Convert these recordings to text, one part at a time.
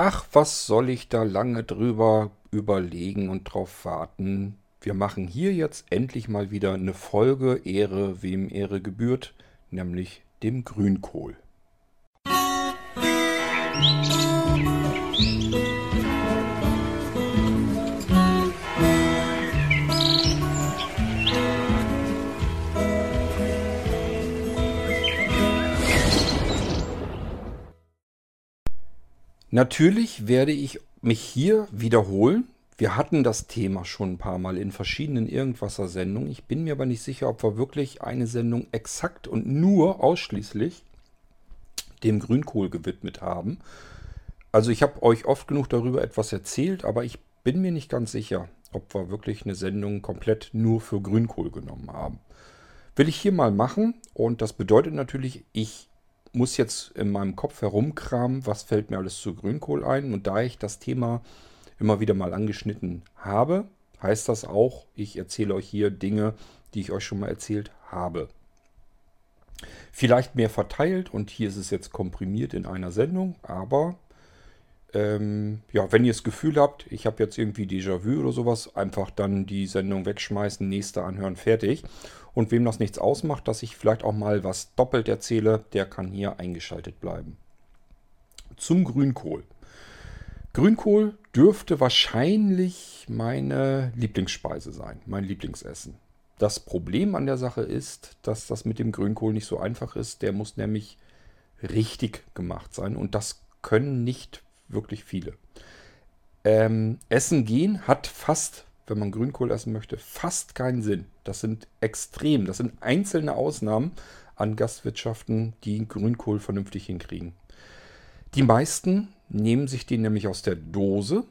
Ach, was soll ich da lange drüber überlegen und drauf warten? Wir machen hier jetzt endlich mal wieder eine Folge Ehre, wem Ehre gebührt, nämlich dem Grünkohl. Natürlich werde ich mich hier wiederholen. Wir hatten das Thema schon ein paar Mal in verschiedenen Irgendwasser-Sendungen. Ich bin mir aber nicht sicher, ob wir wirklich eine Sendung exakt und nur ausschließlich dem Grünkohl gewidmet haben. Also ich habe euch oft genug darüber etwas erzählt, aber ich bin mir nicht ganz sicher, ob wir wirklich eine Sendung komplett nur für Grünkohl genommen haben. Will ich hier mal machen und das bedeutet natürlich, ich muss jetzt in meinem Kopf herumkramen, was fällt mir alles zu Grünkohl ein. Und da ich das Thema immer wieder mal angeschnitten habe, heißt das auch, ich erzähle euch hier Dinge, die ich euch schon mal erzählt habe. Vielleicht mehr verteilt und hier ist es jetzt komprimiert in einer Sendung, aber ähm, ja, wenn ihr das Gefühl habt, ich habe jetzt irgendwie Déjà-vu oder sowas, einfach dann die Sendung wegschmeißen, nächste anhören, fertig. Und wem das nichts ausmacht, dass ich vielleicht auch mal was doppelt erzähle, der kann hier eingeschaltet bleiben. Zum Grünkohl. Grünkohl dürfte wahrscheinlich meine Lieblingsspeise sein, mein Lieblingsessen. Das Problem an der Sache ist, dass das mit dem Grünkohl nicht so einfach ist. Der muss nämlich richtig gemacht sein und das können nicht wirklich viele. Ähm, essen gehen hat fast wenn man Grünkohl essen möchte, fast keinen Sinn. Das sind extrem, das sind einzelne Ausnahmen an Gastwirtschaften, die Grünkohl vernünftig hinkriegen. Die meisten nehmen sich den nämlich aus der Dose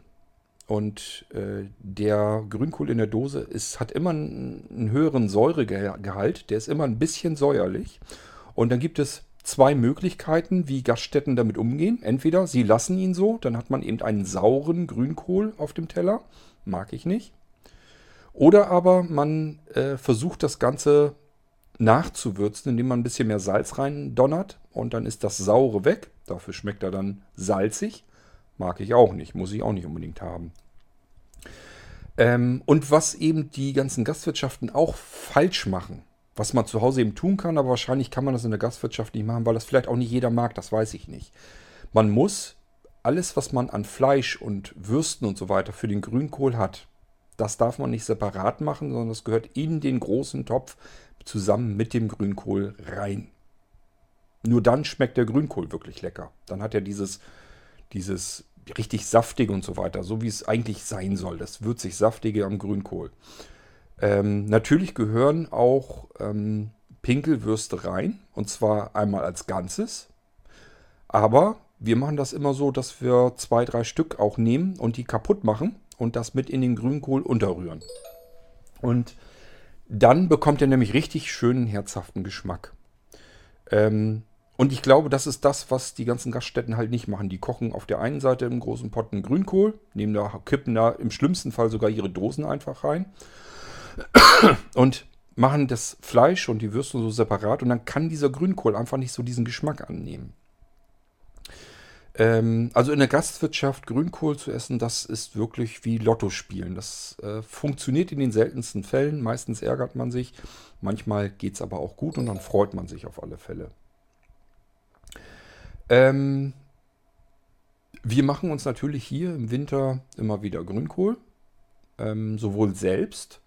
und äh, der Grünkohl in der Dose ist, hat immer einen, einen höheren Säuregehalt, der ist immer ein bisschen säuerlich. Und dann gibt es zwei Möglichkeiten, wie Gaststätten damit umgehen. Entweder sie lassen ihn so, dann hat man eben einen sauren Grünkohl auf dem Teller. Mag ich nicht. Oder aber man äh, versucht das Ganze nachzuwürzen, indem man ein bisschen mehr Salz rein donnert und dann ist das Saure weg. Dafür schmeckt er dann salzig. Mag ich auch nicht, muss ich auch nicht unbedingt haben. Ähm, und was eben die ganzen Gastwirtschaften auch falsch machen, was man zu Hause eben tun kann, aber wahrscheinlich kann man das in der Gastwirtschaft nicht machen, weil das vielleicht auch nicht jeder mag, das weiß ich nicht. Man muss alles, was man an Fleisch und Würsten und so weiter für den Grünkohl hat, das darf man nicht separat machen, sondern das gehört in den großen Topf zusammen mit dem Grünkohl rein. Nur dann schmeckt der Grünkohl wirklich lecker. Dann hat er dieses, dieses richtig saftige und so weiter, so wie es eigentlich sein soll. Das würzig saftige am Grünkohl. Ähm, natürlich gehören auch ähm, Pinkelwürste rein und zwar einmal als Ganzes. Aber wir machen das immer so, dass wir zwei, drei Stück auch nehmen und die kaputt machen und das mit in den Grünkohl unterrühren. Und dann bekommt er nämlich richtig schönen, herzhaften Geschmack. Ähm, und ich glaube, das ist das, was die ganzen Gaststätten halt nicht machen. Die kochen auf der einen Seite im großen Pott einen Grünkohl, nehmen da, kippen da im schlimmsten Fall sogar ihre Dosen einfach rein und machen das Fleisch und die Würste so separat und dann kann dieser Grünkohl einfach nicht so diesen Geschmack annehmen. Ähm, also in der Gastwirtschaft Grünkohl zu essen, das ist wirklich wie Lotto spielen. Das äh, funktioniert in den seltensten Fällen. Meistens ärgert man sich. Manchmal geht es aber auch gut und dann freut man sich auf alle Fälle. Ähm, wir machen uns natürlich hier im Winter immer wieder Grünkohl. Ähm, sowohl selbst.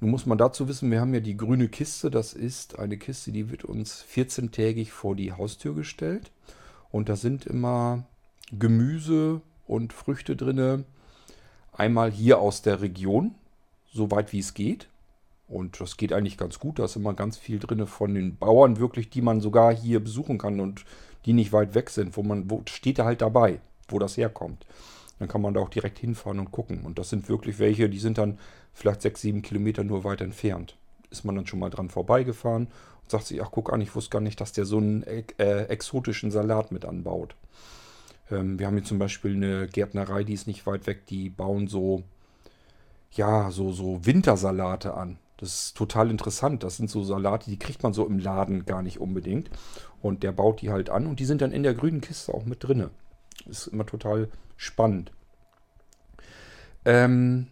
Nun muss man dazu wissen, wir haben ja die grüne Kiste. Das ist eine Kiste, die wird uns 14-tägig vor die Haustür gestellt. Und da sind immer Gemüse und Früchte drin. Einmal hier aus der Region, so weit wie es geht. Und das geht eigentlich ganz gut. Da ist immer ganz viel drin von den Bauern wirklich, die man sogar hier besuchen kann und die nicht weit weg sind, wo man, wo steht da halt dabei, wo das herkommt. Dann kann man da auch direkt hinfahren und gucken. Und das sind wirklich welche, die sind dann vielleicht sechs, sieben Kilometer nur weit entfernt. Ist man dann schon mal dran vorbeigefahren sagt sie, ach guck an, ich wusste gar nicht, dass der so einen äh, exotischen Salat mit anbaut. Ähm, wir haben hier zum Beispiel eine Gärtnerei, die ist nicht weit weg, die bauen so, ja, so, so Wintersalate an. Das ist total interessant. Das sind so Salate, die kriegt man so im Laden gar nicht unbedingt. Und der baut die halt an und die sind dann in der grünen Kiste auch mit drinne. Ist immer total spannend. Ähm,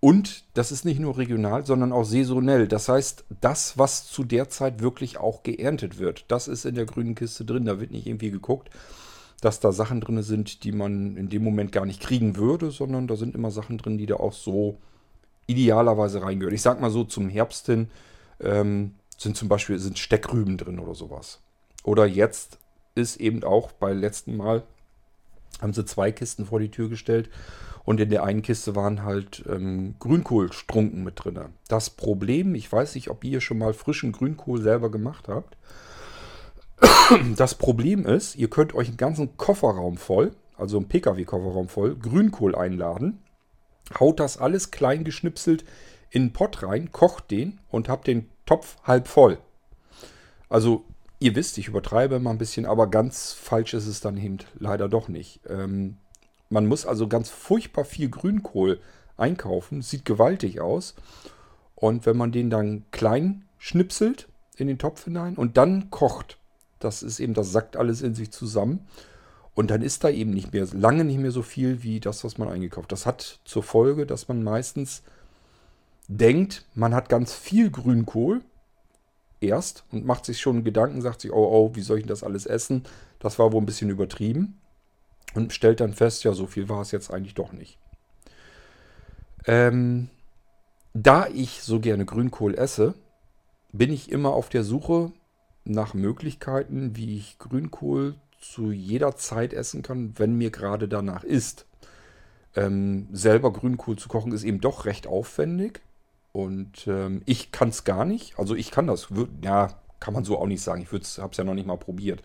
und das ist nicht nur regional, sondern auch saisonell. Das heißt, das, was zu der Zeit wirklich auch geerntet wird, das ist in der grünen Kiste drin. Da wird nicht irgendwie geguckt, dass da Sachen drin sind, die man in dem Moment gar nicht kriegen würde, sondern da sind immer Sachen drin, die da auch so idealerweise reingehören. Ich sag mal so, zum Herbst hin ähm, sind zum Beispiel sind Steckrüben drin oder sowas. Oder jetzt ist eben auch bei letzten Mal haben sie zwei Kisten vor die Tür gestellt und in der einen Kiste waren halt ähm, Grünkohlstrunken mit drin. Das Problem, ich weiß nicht, ob ihr schon mal frischen Grünkohl selber gemacht habt. Das Problem ist, ihr könnt euch einen ganzen Kofferraum voll, also einen Pkw-Kofferraum voll, Grünkohl einladen, haut das alles klein geschnipselt in den Pott rein, kocht den und habt den Topf halb voll. Also ihr wisst, ich übertreibe mal ein bisschen, aber ganz falsch ist es dann eben leider doch nicht. Ähm, man muss also ganz furchtbar viel Grünkohl einkaufen. Sieht gewaltig aus. Und wenn man den dann klein schnipselt in den Topf hinein und dann kocht, das ist eben, das sackt alles in sich zusammen. Und dann ist da eben nicht mehr, lange nicht mehr so viel wie das, was man eingekauft. Das hat zur Folge, dass man meistens denkt, man hat ganz viel Grünkohl erst und macht sich schon Gedanken, sagt sich, oh, oh, wie soll ich das alles essen? Das war wohl ein bisschen übertrieben und stellt dann fest, ja, so viel war es jetzt eigentlich doch nicht. Ähm, da ich so gerne Grünkohl esse, bin ich immer auf der Suche nach Möglichkeiten, wie ich Grünkohl zu jeder Zeit essen kann, wenn mir gerade danach ist. Ähm, selber Grünkohl zu kochen ist eben doch recht aufwendig und ähm, ich kann es gar nicht. Also ich kann das, ja, kann man so auch nicht sagen. Ich habe es ja noch nicht mal probiert.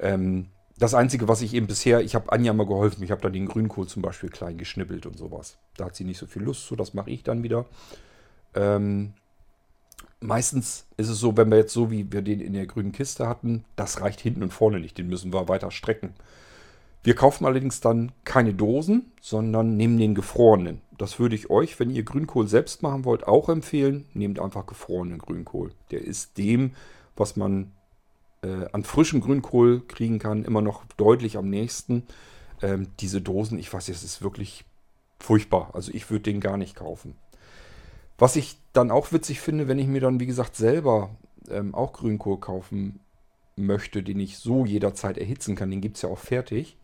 Ähm, das Einzige, was ich eben bisher, ich habe Anja mal geholfen, ich habe da den Grünkohl zum Beispiel klein geschnippelt und sowas. Da hat sie nicht so viel Lust zu, das mache ich dann wieder. Ähm, meistens ist es so, wenn wir jetzt so wie wir den in der grünen Kiste hatten, das reicht hinten und vorne nicht, den müssen wir weiter strecken. Wir kaufen allerdings dann keine Dosen, sondern nehmen den gefrorenen. Das würde ich euch, wenn ihr Grünkohl selbst machen wollt, auch empfehlen. Nehmt einfach gefrorenen Grünkohl. Der ist dem, was man äh, an frischem Grünkohl kriegen kann, immer noch deutlich am nächsten. Ähm, diese Dosen, ich weiß, es ist wirklich furchtbar. Also ich würde den gar nicht kaufen. Was ich dann auch witzig finde, wenn ich mir dann, wie gesagt, selber ähm, auch Grünkohl kaufen möchte, den ich so jederzeit erhitzen kann, den gibt es ja auch fertig,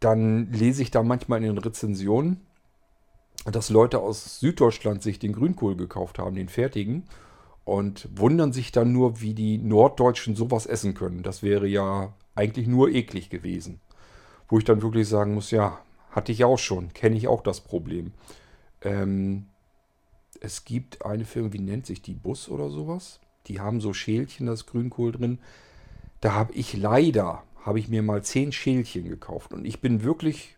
dann lese ich da manchmal in den Rezensionen, dass Leute aus Süddeutschland sich den Grünkohl gekauft haben, den fertigen, und wundern sich dann nur, wie die Norddeutschen sowas essen können. Das wäre ja eigentlich nur eklig gewesen. Wo ich dann wirklich sagen muss, ja, hatte ich auch schon, kenne ich auch das Problem. Ähm, es gibt eine Firma, wie nennt sich die Bus oder sowas? Die haben so Schälchen, das Grünkohl drin. Da habe ich leider, habe ich mir mal zehn Schälchen gekauft. Und ich bin wirklich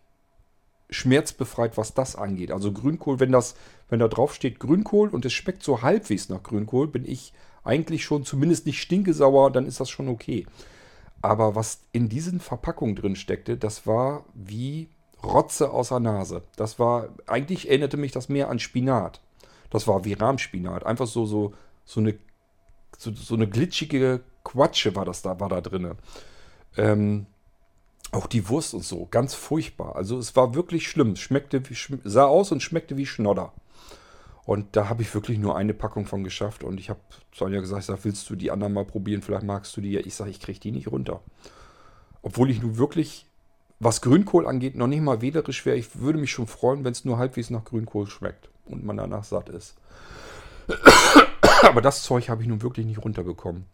schmerzbefreit, was das angeht. Also Grünkohl, wenn das, wenn da drauf steht Grünkohl und es schmeckt so halbwegs nach Grünkohl, bin ich eigentlich schon zumindest nicht stinkesauer, dann ist das schon okay. Aber was in diesen Verpackungen drin steckte, das war wie Rotze aus der Nase. Das war, eigentlich erinnerte mich das mehr an Spinat. Das war wie Rahmspinat. Einfach so, so, so eine, so, so eine glitschige Quatsche war das da, war da drin. Ähm, auch die Wurst und so, ganz furchtbar. Also es war wirklich schlimm. Schmeckte wie, sah aus und schmeckte wie Schnodder. Und da habe ich wirklich nur eine Packung von geschafft. Und ich habe Sonja gesagt, ich sag, willst du die anderen mal probieren? Vielleicht magst du die. Ich sage, ich kriege die nicht runter. Obwohl ich nun wirklich, was Grünkohl angeht, noch nicht mal wählerisch wäre. Ich würde mich schon freuen, wenn es nur halbwegs nach Grünkohl schmeckt und man danach satt ist. Aber das Zeug habe ich nun wirklich nicht runterbekommen.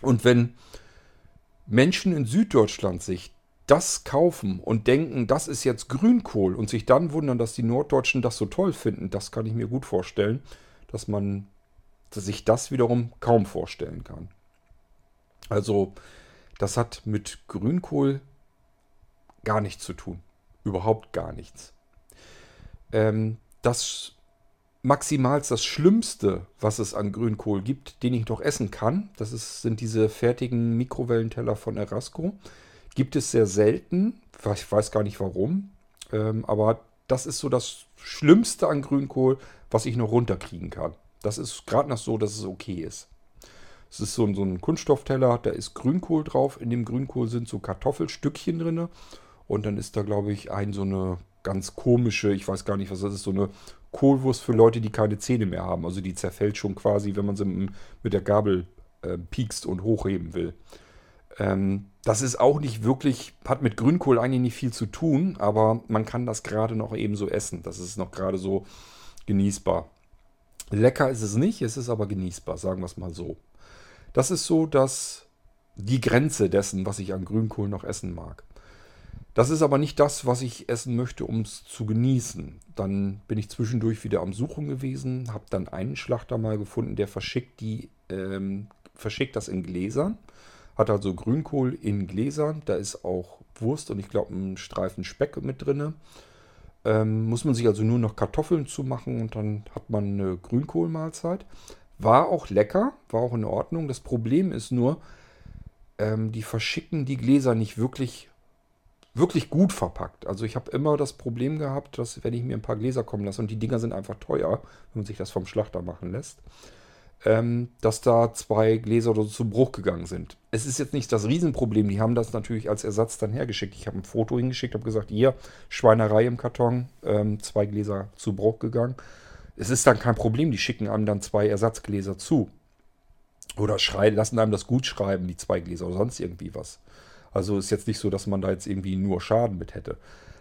Und wenn Menschen in Süddeutschland sich das kaufen und denken, das ist jetzt Grünkohl und sich dann wundern, dass die Norddeutschen das so toll finden, das kann ich mir gut vorstellen, dass man sich das wiederum kaum vorstellen kann. Also, das hat mit Grünkohl gar nichts zu tun. Überhaupt gar nichts. Ähm, das maximal das Schlimmste, was es an Grünkohl gibt, den ich noch essen kann, das ist, sind diese fertigen Mikrowellenteller von Erasco. Gibt es sehr selten. Ich weiß gar nicht warum. Ähm, aber das ist so das Schlimmste an Grünkohl, was ich noch runterkriegen kann. Das ist gerade noch so, dass es okay ist. Es ist so, ein- so ein Kunststoffteller, da ist Grünkohl drauf. In dem Grünkohl sind so Kartoffelstückchen drin. Und dann ist da, glaube ich, ein so eine ganz komische, ich weiß gar nicht, was das ist, so eine Kohlwurst für Leute, die keine Zähne mehr haben. Also die zerfällt schon quasi, wenn man sie mit der Gabel äh, piekst und hochheben will. Ähm, das ist auch nicht wirklich, hat mit Grünkohl eigentlich nicht viel zu tun, aber man kann das gerade noch eben so essen. Das ist noch gerade so genießbar. Lecker ist es nicht, es ist aber genießbar, sagen wir es mal so. Das ist so, dass die Grenze dessen, was ich an Grünkohl noch essen mag. Das ist aber nicht das, was ich essen möchte, um es zu genießen. Dann bin ich zwischendurch wieder am Suchen gewesen, habe dann einen Schlachter mal gefunden, der verschickt die, ähm, verschickt das in Gläsern. Hat also Grünkohl in Gläsern. Da ist auch Wurst und ich glaube ein Streifen Speck mit drinne. Ähm, muss man sich also nur noch Kartoffeln zumachen und dann hat man eine Grünkohlmahlzeit. War auch lecker, war auch in Ordnung. Das Problem ist nur, ähm, die verschicken die Gläser nicht wirklich, wirklich gut verpackt. Also ich habe immer das Problem gehabt, dass wenn ich mir ein paar Gläser kommen lasse und die Dinger sind einfach teuer, wenn man sich das vom Schlachter machen lässt, ähm, dass da zwei Gläser oder so zu Bruch gegangen sind. Es ist jetzt nicht das Riesenproblem. Die haben das natürlich als Ersatz dann hergeschickt. Ich habe ein Foto hingeschickt, habe gesagt, hier, Schweinerei im Karton, ähm, zwei Gläser zu Bruch gegangen. Es ist dann kein Problem. Die schicken einem dann zwei Ersatzgläser zu. Oder schrei lassen einem das gut schreiben, die zwei Gläser oder sonst irgendwie was. Also ist jetzt nicht so, dass man da jetzt irgendwie nur Schaden mit hätte.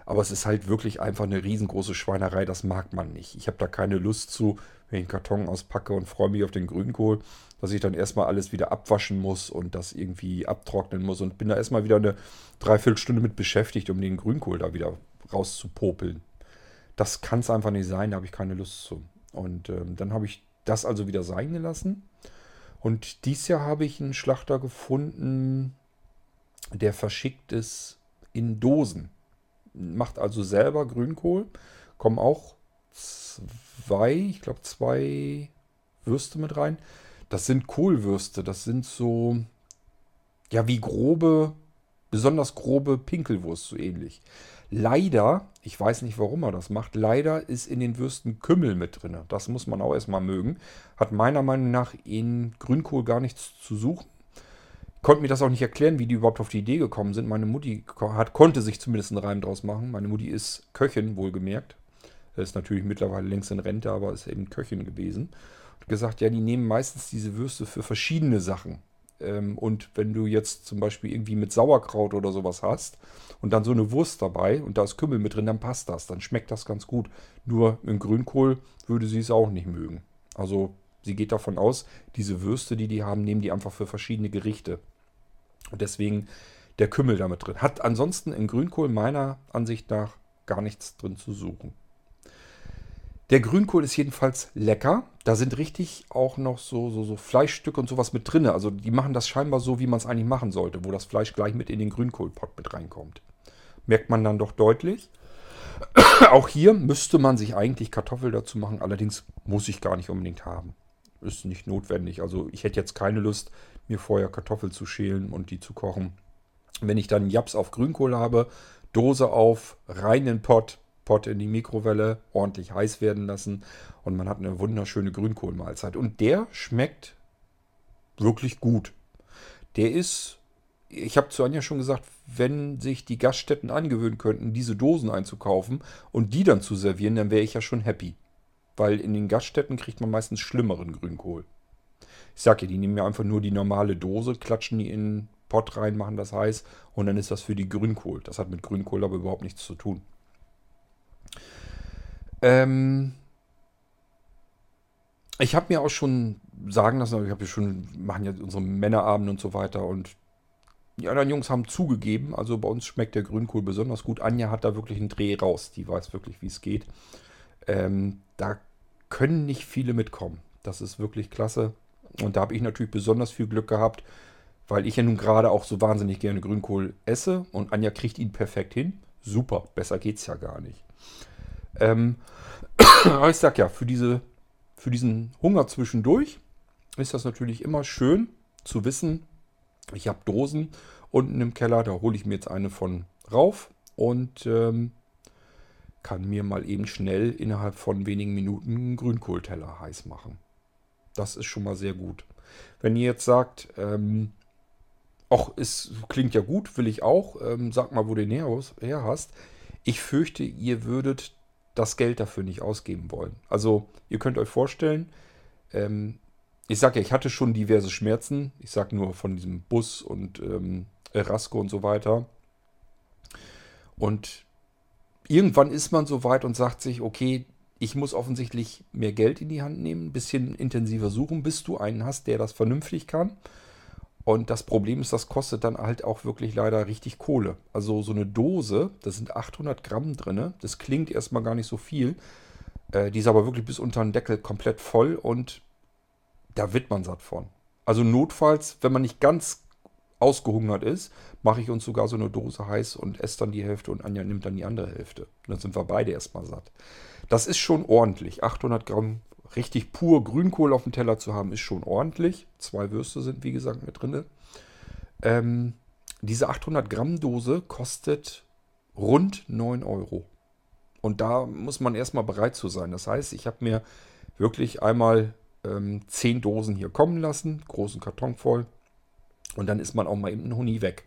Aber es ist halt wirklich einfach eine riesengroße Schweinerei, das mag man nicht. Ich habe da keine Lust zu, wenn ich einen Karton auspacke und freue mich auf den Grünkohl, dass ich dann erstmal alles wieder abwaschen muss und das irgendwie abtrocknen muss und bin da erstmal wieder eine Dreiviertelstunde mit beschäftigt, um den Grünkohl da wieder rauszupopeln. Das kann es einfach nicht sein, da habe ich keine Lust zu. Und ähm, dann habe ich das also wieder sein gelassen. Und dieses Jahr habe ich einen Schlachter gefunden, der verschickt es in Dosen. Macht also selber Grünkohl. Kommen auch zwei, ich glaube zwei Würste mit rein. Das sind Kohlwürste. Das sind so, ja, wie grobe, besonders grobe Pinkelwurst, so ähnlich. Leider, ich weiß nicht, warum er das macht, leider ist in den Würsten Kümmel mit drin. Das muss man auch erstmal mögen. Hat meiner Meinung nach in Grünkohl gar nichts zu suchen. Konnte mir das auch nicht erklären, wie die überhaupt auf die Idee gekommen sind. Meine Mutti hat, konnte sich zumindest einen Reim draus machen. Meine Mutti ist Köchin, wohlgemerkt. Ist natürlich mittlerweile längst in Rente, aber ist eben Köchin gewesen. Und gesagt, ja, die nehmen meistens diese Würste für verschiedene Sachen. Ähm, und wenn du jetzt zum Beispiel irgendwie mit Sauerkraut oder sowas hast und dann so eine Wurst dabei und da ist Kümmel mit drin, dann passt das, dann schmeckt das ganz gut. Nur im Grünkohl würde sie es auch nicht mögen. Also sie geht davon aus, diese Würste, die die haben, nehmen die einfach für verschiedene Gerichte. Und deswegen der Kümmel damit drin. Hat ansonsten im Grünkohl meiner Ansicht nach gar nichts drin zu suchen. Der Grünkohl ist jedenfalls lecker. Da sind richtig auch noch so, so, so Fleischstücke und sowas mit drin. Also die machen das scheinbar so, wie man es eigentlich machen sollte, wo das Fleisch gleich mit in den Grünkohlpott mit reinkommt. Merkt man dann doch deutlich. auch hier müsste man sich eigentlich Kartoffel dazu machen. Allerdings muss ich gar nicht unbedingt haben. Ist nicht notwendig. Also ich hätte jetzt keine Lust, mir vorher Kartoffel zu schälen und die zu kochen. Wenn ich dann Japs auf Grünkohl habe, Dose auf, rein in den Pott, Pott in die Mikrowelle, ordentlich heiß werden lassen und man hat eine wunderschöne Grünkohlmahlzeit. Und der schmeckt wirklich gut. Der ist, ich habe zu Anja schon gesagt, wenn sich die Gaststätten angewöhnen könnten, diese Dosen einzukaufen und die dann zu servieren, dann wäre ich ja schon happy. Weil in den Gaststätten kriegt man meistens schlimmeren Grünkohl. Ich sag ja, die nehmen ja einfach nur die normale Dose, klatschen die in den Pott rein, machen das heiß und dann ist das für die Grünkohl. Das hat mit Grünkohl aber überhaupt nichts zu tun. Ähm, ich habe mir auch schon sagen lassen, ich habe schon, machen ja unsere Männerabende und so weiter und die anderen Jungs haben zugegeben, also bei uns schmeckt der Grünkohl besonders gut. Anja hat da wirklich einen Dreh raus, die weiß wirklich, wie es geht. Ähm, da können nicht viele mitkommen. Das ist wirklich klasse. Und da habe ich natürlich besonders viel Glück gehabt, weil ich ja nun gerade auch so wahnsinnig gerne Grünkohl esse und Anja kriegt ihn perfekt hin. Super, besser geht's ja gar nicht. Ähm, aber ich sag ja, für, diese, für diesen Hunger zwischendurch ist das natürlich immer schön zu wissen, ich habe Dosen unten im Keller, da hole ich mir jetzt eine von rauf und ähm, kann mir mal eben schnell innerhalb von wenigen Minuten einen Grünkohlteller heiß machen. Das ist schon mal sehr gut. Wenn ihr jetzt sagt, ähm, ach, es klingt ja gut, will ich auch, ähm, sag mal, wo du den her, her hast. Ich fürchte, ihr würdet das Geld dafür nicht ausgeben wollen. Also ihr könnt euch vorstellen, ähm, ich sage ja, ich hatte schon diverse Schmerzen. Ich sage nur von diesem Bus und ähm, Rasco und so weiter. Und irgendwann ist man so weit und sagt sich, okay, ich muss offensichtlich mehr Geld in die Hand nehmen, ein bisschen intensiver suchen, bis du einen hast, der das vernünftig kann. Und das Problem ist, das kostet dann halt auch wirklich leider richtig Kohle. Also so eine Dose, da sind 800 Gramm drin. Das klingt erstmal gar nicht so viel. Äh, die ist aber wirklich bis unter den Deckel komplett voll und da wird man satt von. Also notfalls, wenn man nicht ganz ausgehungert ist, mache ich uns sogar so eine Dose heiß und esse dann die Hälfte und Anja nimmt dann die andere Hälfte. Und dann sind wir beide erstmal satt. Das ist schon ordentlich. 800 Gramm richtig pur Grünkohl auf dem Teller zu haben, ist schon ordentlich. Zwei Würste sind, wie gesagt, mit drin. Ähm, diese 800 Gramm Dose kostet rund 9 Euro. Und da muss man erstmal bereit zu sein. Das heißt, ich habe mir wirklich einmal ähm, 10 Dosen hier kommen lassen, großen Karton voll. Und dann ist man auch mal eben ein Honig weg.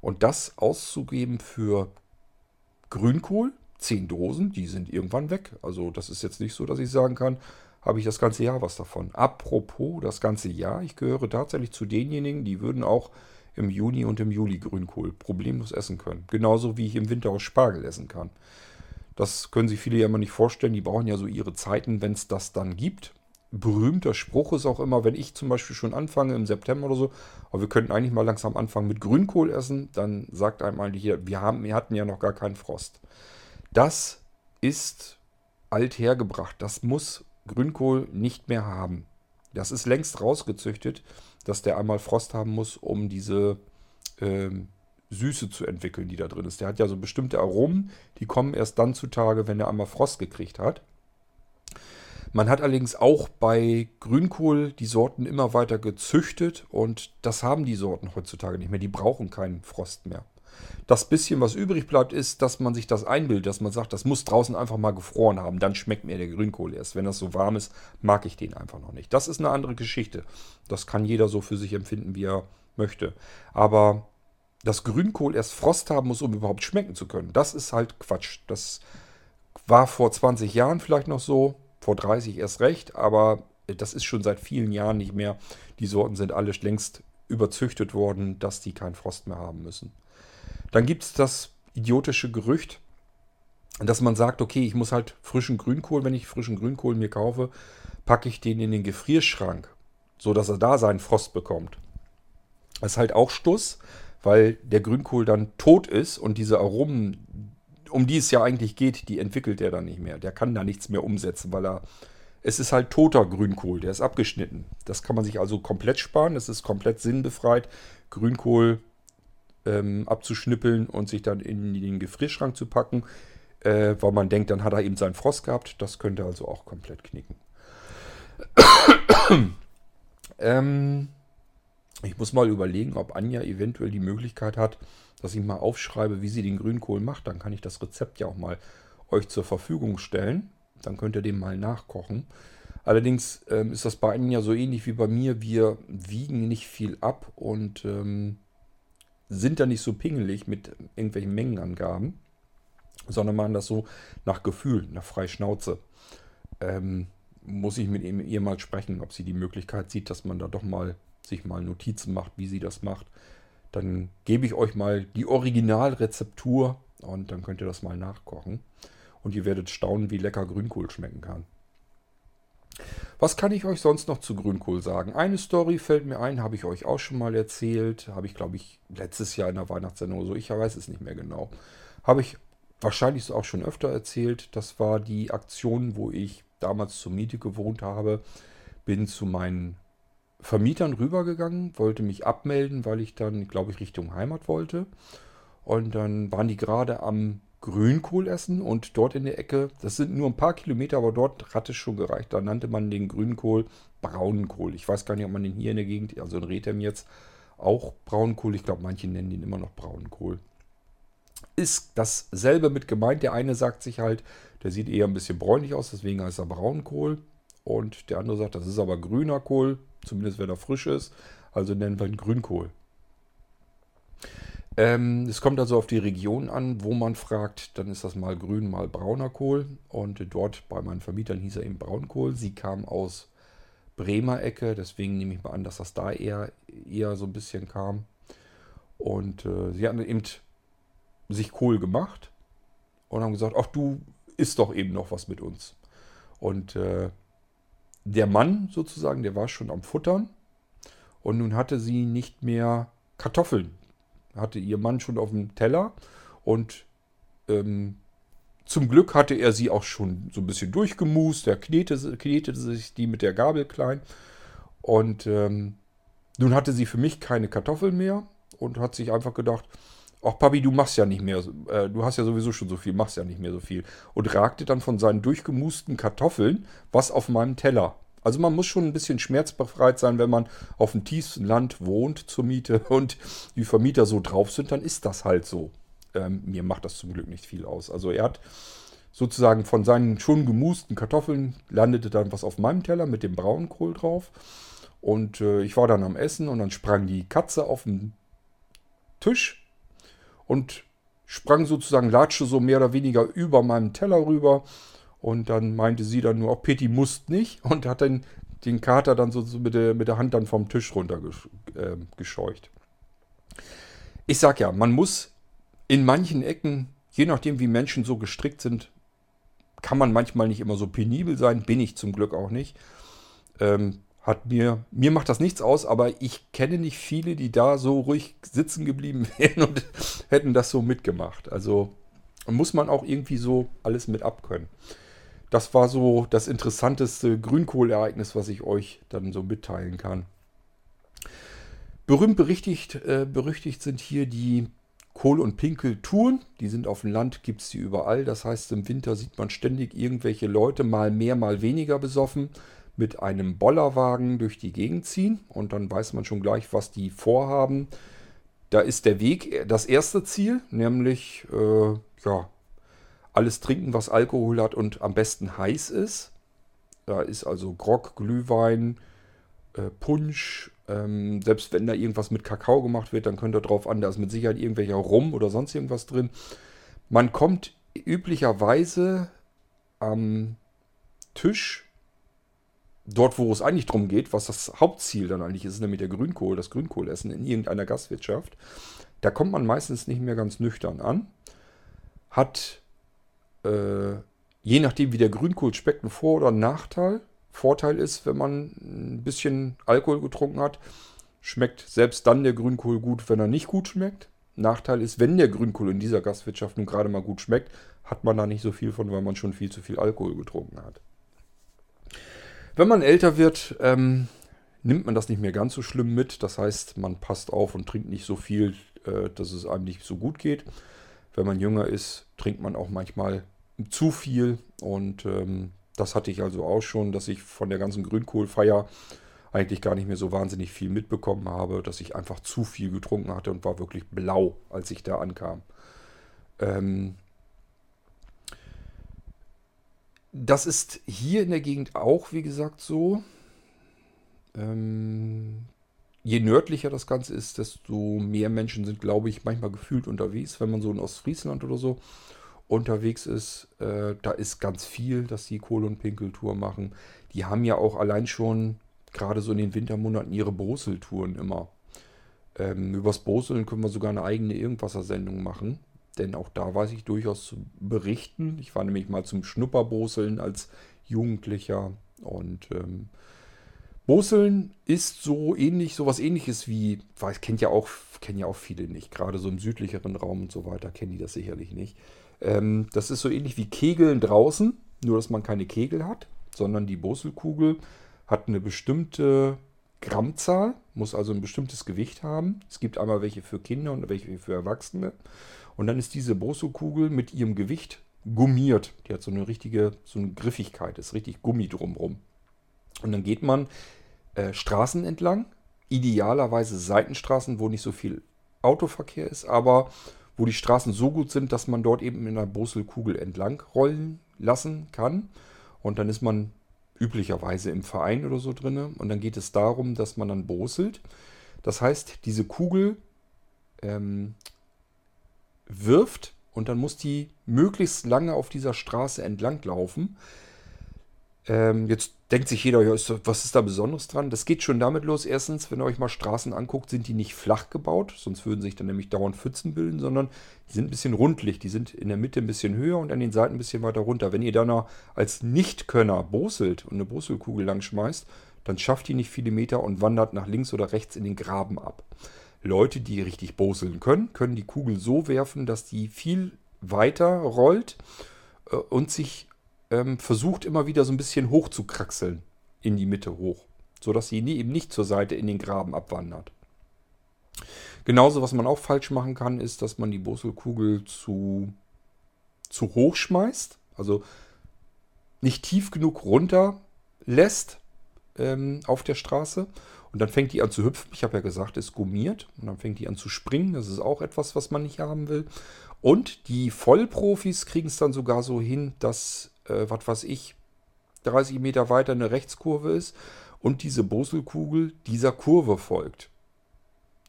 Und das auszugeben für Grünkohl, 10 Dosen, die sind irgendwann weg. Also das ist jetzt nicht so, dass ich sagen kann, habe ich das ganze Jahr was davon. Apropos das ganze Jahr, ich gehöre tatsächlich zu denjenigen, die würden auch im Juni und im Juli Grünkohl problemlos essen können. Genauso wie ich im Winter auch Spargel essen kann. Das können sich viele ja immer nicht vorstellen. Die brauchen ja so ihre Zeiten, wenn es das dann gibt berühmter Spruch ist auch immer, wenn ich zum Beispiel schon anfange im September oder so, aber wir könnten eigentlich mal langsam anfangen mit Grünkohl essen, dann sagt einem eigentlich hier, wir, haben, wir hatten ja noch gar keinen Frost. Das ist althergebracht. Das muss Grünkohl nicht mehr haben. Das ist längst rausgezüchtet, dass der einmal Frost haben muss, um diese ähm, Süße zu entwickeln, die da drin ist. Der hat ja so bestimmte Aromen, die kommen erst dann zutage, wenn er einmal Frost gekriegt hat. Man hat allerdings auch bei Grünkohl die Sorten immer weiter gezüchtet und das haben die Sorten heutzutage nicht mehr. Die brauchen keinen Frost mehr. Das bisschen, was übrig bleibt, ist, dass man sich das einbildet, dass man sagt, das muss draußen einfach mal gefroren haben. Dann schmeckt mir der Grünkohl erst. Wenn das so warm ist, mag ich den einfach noch nicht. Das ist eine andere Geschichte. Das kann jeder so für sich empfinden, wie er möchte. Aber dass Grünkohl erst Frost haben muss, um überhaupt schmecken zu können, das ist halt Quatsch. Das war vor 20 Jahren vielleicht noch so vor 30 erst recht, aber das ist schon seit vielen Jahren nicht mehr. Die Sorten sind alle längst überzüchtet worden, dass die keinen Frost mehr haben müssen. Dann gibt es das idiotische Gerücht, dass man sagt, okay, ich muss halt frischen Grünkohl, wenn ich frischen Grünkohl mir kaufe, packe ich den in den Gefrierschrank, so dass er da seinen Frost bekommt. Das ist halt auch Stuss, weil der Grünkohl dann tot ist und diese Aromen, um die es ja eigentlich geht, die entwickelt er dann nicht mehr. Der kann da nichts mehr umsetzen, weil er. Es ist halt toter Grünkohl, der ist abgeschnitten. Das kann man sich also komplett sparen. Es ist komplett sinnbefreit, Grünkohl ähm, abzuschnippeln und sich dann in den Gefrierschrank zu packen, äh, weil man denkt, dann hat er eben seinen Frost gehabt. Das könnte also auch komplett knicken. ähm, ich muss mal überlegen, ob Anja eventuell die Möglichkeit hat, dass ich mal aufschreibe, wie sie den Grünkohl macht. Dann kann ich das Rezept ja auch mal euch zur Verfügung stellen. Dann könnt ihr den mal nachkochen. Allerdings ähm, ist das bei Ihnen ja so ähnlich wie bei mir. Wir wiegen nicht viel ab und ähm, sind da nicht so pingelig mit irgendwelchen Mengenangaben, sondern machen das so nach Gefühl, nach freie Schnauze. Ähm, muss ich mit ihr mal sprechen, ob sie die Möglichkeit sieht, dass man da doch mal sich mal Notizen macht, wie sie das macht. Dann gebe ich euch mal die Originalrezeptur und dann könnt ihr das mal nachkochen. Und ihr werdet staunen, wie lecker Grünkohl schmecken kann. Was kann ich euch sonst noch zu Grünkohl sagen? Eine Story fällt mir ein, habe ich euch auch schon mal erzählt. Habe ich, glaube ich, letztes Jahr in der Weihnachtssendung oder so. Ich weiß es nicht mehr genau. Habe ich wahrscheinlich auch schon öfter erzählt. Das war die Aktion, wo ich damals zur Miete gewohnt habe. Bin zu meinen Vermietern rübergegangen, wollte mich abmelden, weil ich dann, glaube ich, Richtung Heimat wollte. Und dann waren die gerade am Grünkohl essen und dort in der Ecke, das sind nur ein paar Kilometer, aber dort hat es schon gereicht. Da nannte man den Grünkohl Braunkohl. Ich weiß gar nicht, ob man den hier in der Gegend, also in Rethem jetzt, auch Braunkohl, ich glaube, manche nennen den immer noch Braunkohl. Ist dasselbe mit gemeint. Der eine sagt sich halt, der sieht eher ein bisschen bräunlich aus, deswegen heißt er Braunkohl. Und der andere sagt, das ist aber grüner Kohl, Zumindest wenn er frisch ist. Also nennen wir ihn Grünkohl. Ähm, es kommt also auf die Region an, wo man fragt. Dann ist das mal grün, mal brauner Kohl. Und dort bei meinen Vermietern hieß er eben Braunkohl. Sie kam aus Bremer Ecke, deswegen nehme ich mal an, dass das da eher, eher so ein bisschen kam. Und äh, sie hatten eben sich Kohl gemacht und haben gesagt, ach du isst doch eben noch was mit uns. Und äh, der Mann sozusagen, der war schon am Futtern und nun hatte sie nicht mehr Kartoffeln. Hatte ihr Mann schon auf dem Teller und ähm, zum Glück hatte er sie auch schon so ein bisschen durchgemust. Er knetete, knetete sich die mit der Gabel klein. Und ähm, nun hatte sie für mich keine Kartoffeln mehr und hat sich einfach gedacht, ach Papi, du machst ja nicht mehr, äh, du hast ja sowieso schon so viel, machst ja nicht mehr so viel. Und ragte dann von seinen durchgemusten Kartoffeln was auf meinem Teller. Also man muss schon ein bisschen schmerzbefreit sein, wenn man auf dem tiefsten Land wohnt zur Miete und die Vermieter so drauf sind, dann ist das halt so. Ähm, mir macht das zum Glück nicht viel aus. Also er hat sozusagen von seinen schon gemusten Kartoffeln landete dann was auf meinem Teller mit dem Braunkohl drauf. Und äh, ich war dann am Essen und dann sprang die Katze auf den Tisch und sprang sozusagen, latschte so mehr oder weniger über meinem Teller rüber. Und dann meinte sie dann nur, auch Peti musst nicht. Und hat dann den Kater dann so, mit, der, mit der Hand dann vom Tisch runter äh, gescheucht. Ich sag ja, man muss in manchen Ecken, je nachdem wie Menschen so gestrickt sind, kann man manchmal nicht immer so penibel sein. Bin ich zum Glück auch nicht. Ähm, hat mir, mir macht das nichts aus, aber ich kenne nicht viele, die da so ruhig sitzen geblieben wären und hätten das so mitgemacht. Also muss man auch irgendwie so alles mit abkönnen. Das war so das interessanteste Grünkohlereignis, was ich euch dann so mitteilen kann. Berühmt berichtigt, äh, berüchtigt sind hier die Kohl- und Pinkeltouren. Die sind auf dem Land, gibt es die überall. Das heißt, im Winter sieht man ständig irgendwelche Leute, mal mehr, mal weniger besoffen mit einem Bollerwagen durch die Gegend ziehen und dann weiß man schon gleich, was die vorhaben. Da ist der Weg das erste Ziel, nämlich äh, ja, alles trinken, was Alkohol hat und am besten heiß ist. Da ist also Grog, Glühwein, äh, Punsch. Ähm, selbst wenn da irgendwas mit Kakao gemacht wird, dann könnt ihr drauf an, da ist mit Sicherheit irgendwelcher Rum oder sonst irgendwas drin. Man kommt üblicherweise am Tisch dort, wo es eigentlich drum geht, was das Hauptziel dann eigentlich ist, nämlich der Grünkohl, das Grünkohlessen in irgendeiner Gastwirtschaft, da kommt man meistens nicht mehr ganz nüchtern an. Hat, äh, je nachdem wie der Grünkohl schmeckt, einen Vor- oder Nachteil. Vorteil ist, wenn man ein bisschen Alkohol getrunken hat, schmeckt selbst dann der Grünkohl gut, wenn er nicht gut schmeckt. Nachteil ist, wenn der Grünkohl in dieser Gastwirtschaft nun gerade mal gut schmeckt, hat man da nicht so viel von, weil man schon viel zu viel Alkohol getrunken hat. Wenn man älter wird, ähm, nimmt man das nicht mehr ganz so schlimm mit. Das heißt, man passt auf und trinkt nicht so viel, äh, dass es einem nicht so gut geht. Wenn man jünger ist, trinkt man auch manchmal zu viel. Und ähm, das hatte ich also auch schon, dass ich von der ganzen Grünkohlfeier eigentlich gar nicht mehr so wahnsinnig viel mitbekommen habe, dass ich einfach zu viel getrunken hatte und war wirklich blau, als ich da ankam. Ähm, Das ist hier in der Gegend auch, wie gesagt, so. Ähm, je nördlicher das Ganze ist, desto mehr Menschen sind, glaube ich, manchmal gefühlt unterwegs. Wenn man so in Ostfriesland oder so unterwegs ist, äh, da ist ganz viel, dass die Kohl- und Pinkeltour machen. Die haben ja auch allein schon, gerade so in den Wintermonaten, ihre Boseltouren immer. Ähm, übers Boseln können wir sogar eine eigene Irgendwasser-Sendung machen. Denn auch da weiß ich durchaus zu berichten. Ich war nämlich mal zum Schnupperboseln als Jugendlicher. Und ähm, Boseln ist so ähnlich, sowas ähnliches wie, weiß, kennt ja auch, kennen ja auch viele nicht. Gerade so im südlicheren Raum und so weiter kennen die das sicherlich nicht. Ähm, das ist so ähnlich wie Kegeln draußen, nur dass man keine Kegel hat, sondern die Boselkugel hat eine bestimmte Grammzahl, muss also ein bestimmtes Gewicht haben. Es gibt einmal welche für Kinder und welche für Erwachsene. Und dann ist diese Bosso-Kugel mit ihrem Gewicht gummiert. Die hat so eine richtige, so eine Griffigkeit, ist richtig Gummi drumrum. Und dann geht man äh, Straßen entlang, idealerweise Seitenstraßen, wo nicht so viel Autoverkehr ist, aber wo die Straßen so gut sind, dass man dort eben in einer Brüssel-Kugel entlang rollen lassen kann. Und dann ist man üblicherweise im Verein oder so drin. Und dann geht es darum, dass man dann brustelt. Das heißt, diese Kugel ähm, wirft und dann muss die möglichst lange auf dieser Straße entlang laufen. Ähm, jetzt denkt sich jeder, ja, ist, was ist da Besonderes dran? Das geht schon damit los. Erstens, wenn ihr euch mal Straßen anguckt, sind die nicht flach gebaut, sonst würden sich dann nämlich dauernd Pfützen bilden, sondern die sind ein bisschen rundlich. Die sind in der Mitte ein bisschen höher und an den Seiten ein bisschen weiter runter. Wenn ihr dann als Nichtkönner boselt und eine Boselkugel lang schmeißt, dann schafft die nicht viele Meter und wandert nach links oder rechts in den Graben ab. Leute, die richtig boseln können, können die Kugel so werfen, dass die viel weiter rollt äh, und sich ähm, versucht immer wieder so ein bisschen hoch zu kraxeln in die Mitte hoch, sodass sie nie, eben nicht zur Seite in den Graben abwandert. Genauso, was man auch falsch machen kann, ist, dass man die Boselkugel zu, zu hoch schmeißt, also nicht tief genug runter lässt ähm, auf der Straße. Und dann fängt die an zu hüpfen. Ich habe ja gesagt, ist gummiert. Und dann fängt die an zu springen. Das ist auch etwas, was man nicht haben will. Und die Vollprofis kriegen es dann sogar so hin, dass äh, was weiß ich, 30 Meter weiter eine Rechtskurve ist und diese Boselkugel dieser Kurve folgt.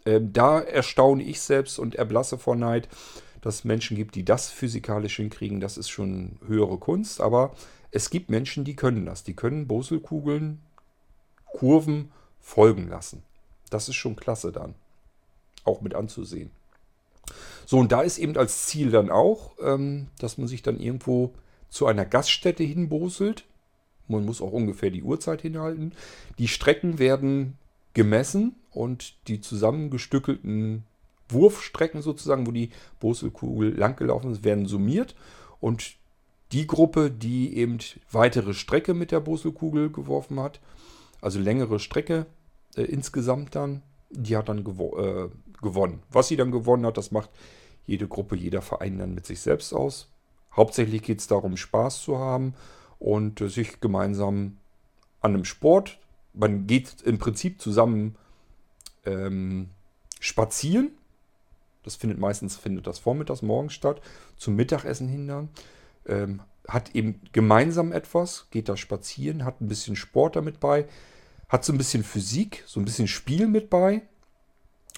Ähm, da erstaune ich selbst und erblasse vor Neid, dass es Menschen gibt, die das physikalisch hinkriegen. Das ist schon höhere Kunst, aber es gibt Menschen, die können das. Die können Boselkugeln, Kurven folgen lassen. Das ist schon klasse dann. Auch mit anzusehen. So, und da ist eben als Ziel dann auch, ähm, dass man sich dann irgendwo zu einer Gaststätte hinboselt. Man muss auch ungefähr die Uhrzeit hinhalten. Die Strecken werden gemessen und die zusammengestückelten Wurfstrecken sozusagen, wo die Boselkugel langgelaufen ist, werden summiert. Und die Gruppe, die eben weitere Strecke mit der Boselkugel geworfen hat, also längere Strecke äh, insgesamt dann, die hat dann gewo äh, gewonnen. Was sie dann gewonnen hat, das macht jede Gruppe, jeder Verein dann mit sich selbst aus. Hauptsächlich geht es darum, Spaß zu haben und äh, sich gemeinsam an einem Sport. Man geht im Prinzip zusammen ähm, spazieren. Das findet meistens findet das vormittags morgens statt. Zum Mittagessen hin Ähm, hat eben gemeinsam etwas, geht da spazieren, hat ein bisschen Sport damit bei, hat so ein bisschen Physik, so ein bisschen Spiel mit bei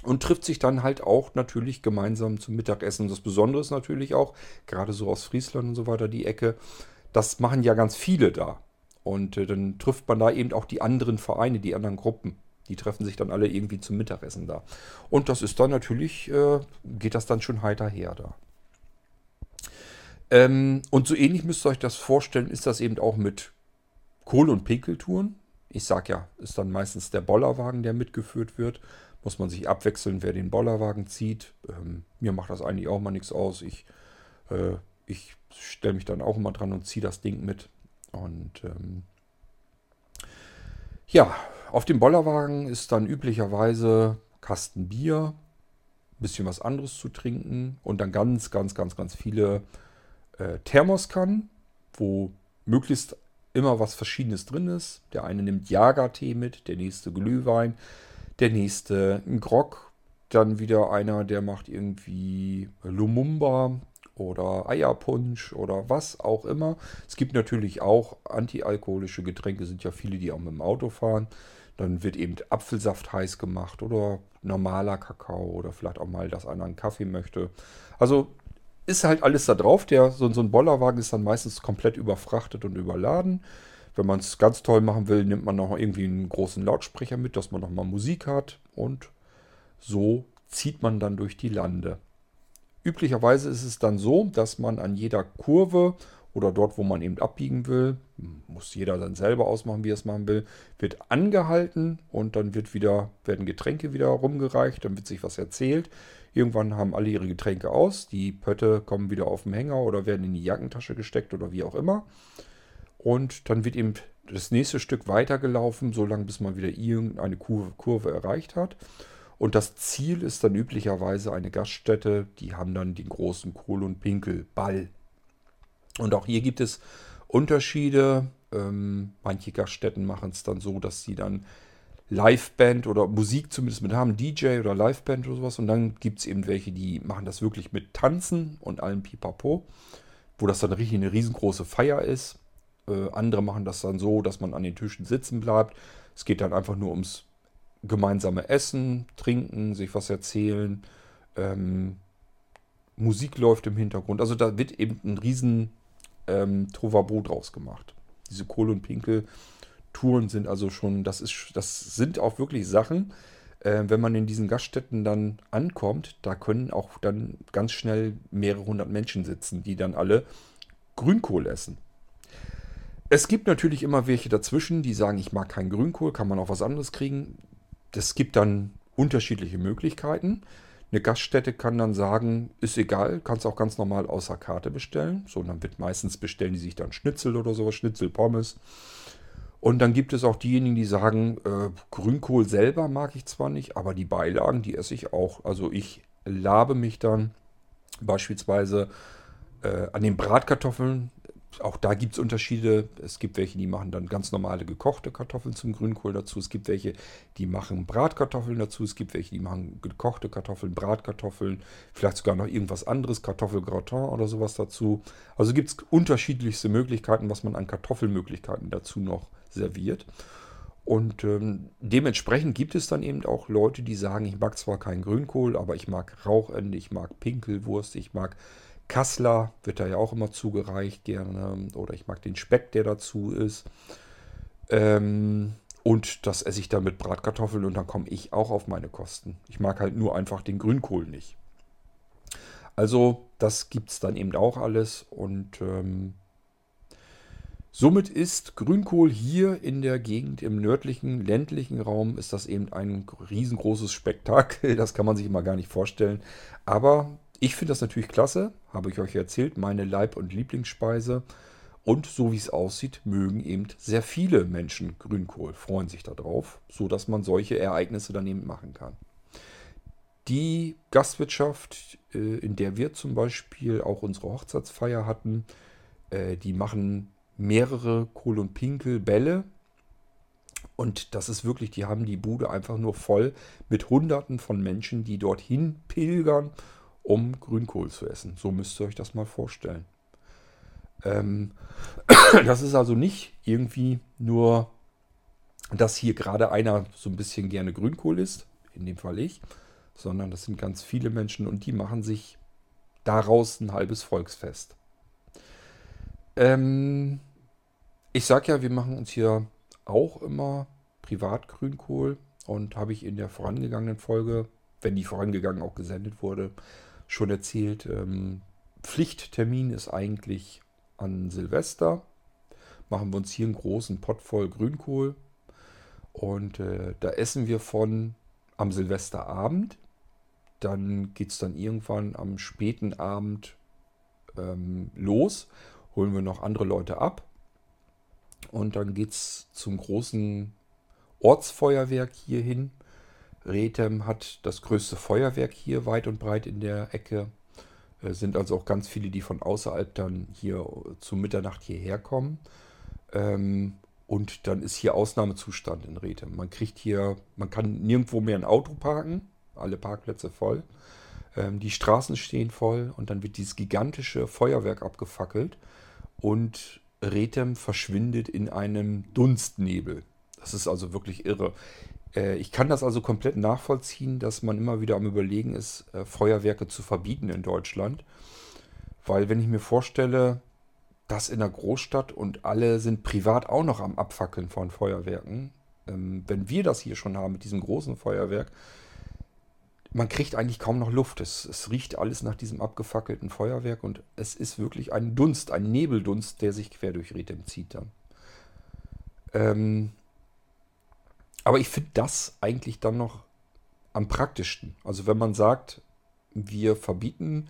und trifft sich dann halt auch natürlich gemeinsam zum Mittagessen. Das Besondere ist natürlich auch, gerade so aus Friesland und so weiter, die Ecke, das machen ja ganz viele da. Und äh, dann trifft man da eben auch die anderen Vereine, die anderen Gruppen. Die treffen sich dann alle irgendwie zum Mittagessen da. Und das ist dann natürlich, äh, geht das dann schon heiter her da. Ähm, und so ähnlich müsst ihr euch das vorstellen, ist das eben auch mit Kohl- und Pinkeltouren. Ich sag ja, ist dann meistens der Bollerwagen, der mitgeführt wird muss man sich abwechseln, wer den Bollerwagen zieht. Ähm, mir macht das eigentlich auch mal nichts aus. Ich, äh, ich stelle mich dann auch immer dran und ziehe das Ding mit. Und ähm, ja, auf dem Bollerwagen ist dann üblicherweise Kasten Bier, bisschen was anderes zu trinken und dann ganz, ganz, ganz, ganz viele äh, Thermoskannen, wo möglichst immer was Verschiedenes drin ist. Der eine nimmt Jagertee mit, der nächste Glühwein, der nächste Grog, dann wieder einer, der macht irgendwie Lumumba oder Eierpunsch oder was auch immer. Es gibt natürlich auch antialkoholische Getränke, sind ja viele, die auch mit dem Auto fahren. Dann wird eben Apfelsaft heiß gemacht oder normaler Kakao oder vielleicht auch mal, dass einer einen Kaffee möchte. Also ist halt alles da drauf. Der, so, so ein Bollerwagen ist dann meistens komplett überfrachtet und überladen. Wenn man es ganz toll machen will, nimmt man noch irgendwie einen großen Lautsprecher mit, dass man noch mal Musik hat und so zieht man dann durch die Lande. Üblicherweise ist es dann so, dass man an jeder Kurve oder dort, wo man eben abbiegen will, muss jeder dann selber ausmachen, wie er es machen will, wird angehalten und dann wird wieder, werden Getränke wieder rumgereicht, dann wird sich was erzählt. Irgendwann haben alle ihre Getränke aus, die Pötte kommen wieder auf den Hänger oder werden in die Jackentasche gesteckt oder wie auch immer. Und dann wird eben das nächste Stück weitergelaufen, so lange bis man wieder irgendeine Kurve, Kurve erreicht hat. Und das Ziel ist dann üblicherweise eine Gaststätte, die haben dann den großen Kohl- und Pinkelball. Und auch hier gibt es Unterschiede. Ähm, manche Gaststätten machen es dann so, dass sie dann Liveband oder Musik zumindest mit haben, DJ oder Liveband oder sowas. Und dann gibt es eben welche, die machen das wirklich mit Tanzen und allem Pipapo, wo das dann richtig eine riesengroße Feier ist. Äh, andere machen das dann so, dass man an den Tischen sitzen bleibt. Es geht dann einfach nur ums gemeinsame Essen, Trinken, sich was erzählen. Ähm, Musik läuft im Hintergrund. Also da wird eben ein riesen ähm, Tovabo draus gemacht. Diese Kohl- und Pinkel-Touren sind also schon, das ist, das sind auch wirklich Sachen, äh, wenn man in diesen Gaststätten dann ankommt, da können auch dann ganz schnell mehrere hundert Menschen sitzen, die dann alle Grünkohl essen. Es gibt natürlich immer welche dazwischen, die sagen, ich mag keinen Grünkohl, kann man auch was anderes kriegen. Es gibt dann unterschiedliche Möglichkeiten. Eine Gaststätte kann dann sagen, ist egal, kannst auch ganz normal außer Karte bestellen. So, dann wird meistens bestellen die sich dann Schnitzel oder sowas, Schnitzel, Pommes. Und dann gibt es auch diejenigen, die sagen, äh, Grünkohl selber mag ich zwar nicht, aber die Beilagen, die esse ich auch. Also ich labe mich dann beispielsweise äh, an den Bratkartoffeln auch da gibt es Unterschiede. Es gibt welche, die machen dann ganz normale gekochte Kartoffeln zum Grünkohl dazu. Es gibt welche, die machen Bratkartoffeln dazu. Es gibt welche, die machen gekochte Kartoffeln, Bratkartoffeln, vielleicht sogar noch irgendwas anderes, Kartoffelgratin oder sowas dazu. Also gibt es unterschiedlichste Möglichkeiten, was man an Kartoffelmöglichkeiten dazu noch serviert. Und ähm, dementsprechend gibt es dann eben auch Leute, die sagen, ich mag zwar keinen Grünkohl, aber ich mag Rauchende, ich mag Pinkelwurst, ich mag Kassler wird da ja auch immer zugereicht gerne. Oder ich mag den Speck, der dazu ist. Ähm, und das esse ich dann mit Bratkartoffeln und dann komme ich auch auf meine Kosten. Ich mag halt nur einfach den Grünkohl nicht. Also das gibt es dann eben auch alles. Und ähm, somit ist Grünkohl hier in der Gegend, im nördlichen, ländlichen Raum, ist das eben ein riesengroßes Spektakel. Das kann man sich immer gar nicht vorstellen. Aber ich finde das natürlich klasse, habe ich euch erzählt, meine Leib- und Lieblingsspeise. Und so wie es aussieht, mögen eben sehr viele Menschen Grünkohl, freuen sich darauf, sodass man solche Ereignisse dann eben machen kann. Die Gastwirtschaft, äh, in der wir zum Beispiel auch unsere Hochzeitsfeier hatten, äh, die machen mehrere Kohl- und Pinkel-Bälle. Und das ist wirklich, die haben die Bude einfach nur voll mit Hunderten von Menschen, die dorthin pilgern um Grünkohl zu essen. So müsst ihr euch das mal vorstellen. Ähm, das ist also nicht irgendwie nur, dass hier gerade einer so ein bisschen gerne Grünkohl isst, in dem Fall ich, sondern das sind ganz viele Menschen und die machen sich daraus ein halbes Volksfest. Ähm, ich sage ja, wir machen uns hier auch immer Privatgrünkohl und habe ich in der vorangegangenen Folge, wenn die vorangegangen auch gesendet wurde, schon erzählt, ähm, Pflichttermin ist eigentlich an Silvester. Machen wir uns hier einen großen Pott voll Grünkohl. Und äh, da essen wir von am Silvesterabend. Dann geht es dann irgendwann am späten Abend ähm, los. Holen wir noch andere Leute ab. Und dann geht es zum großen Ortsfeuerwerk hier hin. Rethem hat das größte Feuerwerk hier weit und breit in der Ecke. Es äh, sind also auch ganz viele, die von außerhalb dann hier zu Mitternacht hierher kommen. Ähm, und dann ist hier Ausnahmezustand in Rethem. Man kriegt hier, man kann nirgendwo mehr ein Auto parken, alle Parkplätze voll. Ähm, die Straßen stehen voll und dann wird dieses gigantische Feuerwerk abgefackelt und Rethem verschwindet in einem Dunstnebel. Das ist also wirklich irre. Äh, ich kann das also komplett nachvollziehen, dass man immer wieder am Überlegen ist, äh, Feuerwerke zu verbieten in Deutschland. Weil wenn ich mir vorstelle, dass in der Großstadt und alle sind privat auch noch am Abfackeln von Feuerwerken, ähm, wenn wir das hier schon haben mit diesem großen Feuerwerk, man kriegt eigentlich kaum noch Luft. Es, es, riecht alles nach diesem abgefackelten Feuerwerk und es ist wirklich ein Dunst, ein Nebeldunst, der sich quer durch Rethem zieht dann. Ähm, aber ich finde das eigentlich dann noch am praktischsten. Also wenn man sagt, wir verbieten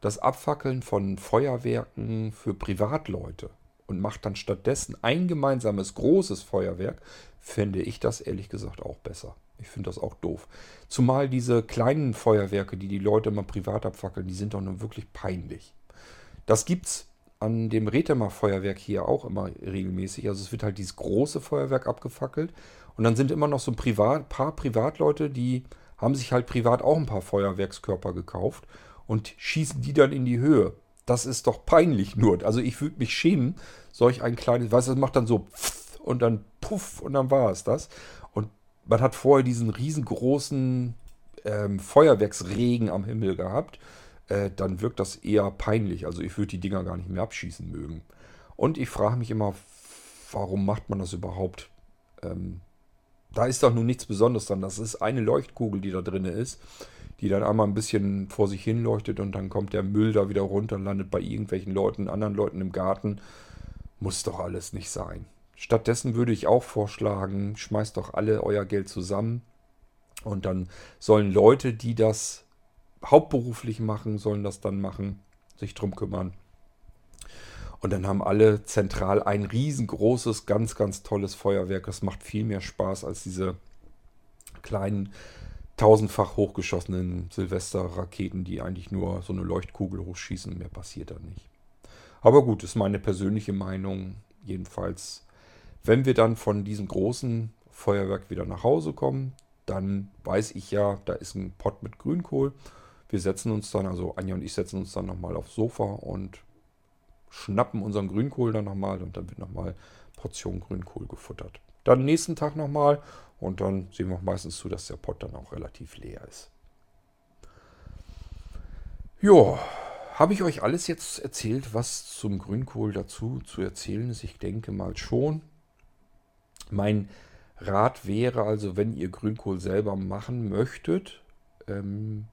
das Abfackeln von Feuerwerken für Privatleute und macht dann stattdessen ein gemeinsames großes Feuerwerk, fände ich das ehrlich gesagt auch besser. Ich finde das auch doof. Zumal diese kleinen Feuerwerke, die die Leute immer privat abfackeln, die sind doch nun wirklich peinlich. Das gibt's an dem Retemer Feuerwerk hier auch immer regelmäßig. Also es wird halt dieses große Feuerwerk abgefackelt und dann sind immer noch so ein Privat, paar Privatleute, die haben sich halt privat auch ein paar Feuerwerkskörper gekauft und schießen die dann in die Höhe. Das ist doch peinlich nur. Also ich würde mich schämen, solch ein kleines, weißt du, das macht dann so und dann puff und dann war es das. Und man hat vorher diesen riesengroßen ähm, Feuerwerksregen am Himmel gehabt. Äh, dann wirkt das eher peinlich. Also ich würde die Dinger gar nicht mehr abschießen mögen. Und ich frage mich immer, warum macht man das überhaupt? Ähm, da ist doch nun nichts Besonderes dran. Das ist eine Leuchtkugel, die da drin ist, die dann einmal ein bisschen vor sich hin leuchtet und dann kommt der Müll da wieder runter und landet bei irgendwelchen Leuten, anderen Leuten im Garten. Muss doch alles nicht sein. Stattdessen würde ich auch vorschlagen, schmeißt doch alle euer Geld zusammen und dann sollen Leute, die das hauptberuflich machen, sollen das dann machen, sich drum kümmern. Und dann haben alle zentral ein riesengroßes, ganz, ganz tolles Feuerwerk. Das macht viel mehr Spaß als diese kleinen, tausendfach hochgeschossenen Silvesterraketen, die eigentlich nur so eine Leuchtkugel hochschießen. Mehr passiert da nicht. Aber gut, ist meine persönliche Meinung. Jedenfalls, wenn wir dann von diesem großen Feuerwerk wieder nach Hause kommen, dann weiß ich ja, da ist ein Pott mit Grünkohl. Wir setzen uns dann, also Anja und ich setzen uns dann nochmal aufs Sofa und schnappen unseren Grünkohl dann nochmal und dann wird nochmal Portion Grünkohl gefuttert. Dann nächsten Tag nochmal und dann sehen wir auch meistens zu, dass der Pott dann auch relativ leer ist. Ja, habe ich euch alles jetzt erzählt, was zum Grünkohl dazu zu erzählen ist? Ich denke mal schon. Mein Rat wäre also, wenn ihr Grünkohl selber machen möchtet, ähm,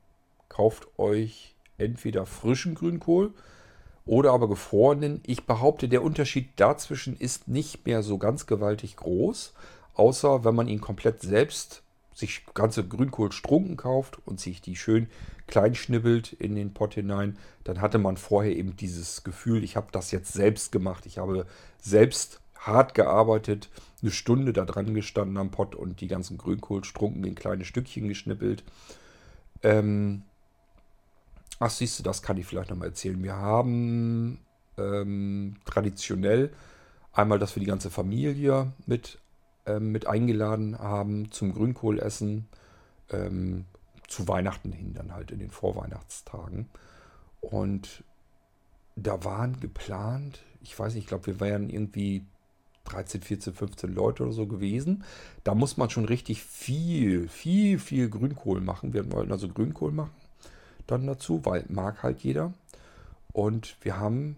kauft euch entweder frischen Grünkohl oder aber gefrorenen. Ich behaupte, der Unterschied dazwischen ist nicht mehr so ganz gewaltig groß, außer wenn man ihn komplett selbst sich ganze Grünkohlstrunken kauft und sich die schön klein schnibbelt in den Pott hinein, dann hatte man vorher eben dieses Gefühl, ich habe das jetzt selbst gemacht, ich habe selbst hart gearbeitet, eine Stunde da dran gestanden am Pott und die ganzen Grünkohlstrunken in kleine Stückchen geschnippelt. Ähm, Ach, siehst du, das kann ich vielleicht nochmal erzählen. Wir haben ähm, traditionell einmal, dass wir die ganze Familie mit, ähm, mit eingeladen haben zum Grünkohlessen. Ähm, zu Weihnachten hin, dann halt in den Vorweihnachtstagen. Und da waren geplant, ich weiß nicht, ich glaube, wir wären irgendwie 13, 14, 15 Leute oder so gewesen. Da muss man schon richtig viel, viel, viel Grünkohl machen. Wir wollten also Grünkohl machen dann dazu, weil mag halt jeder. Und wir haben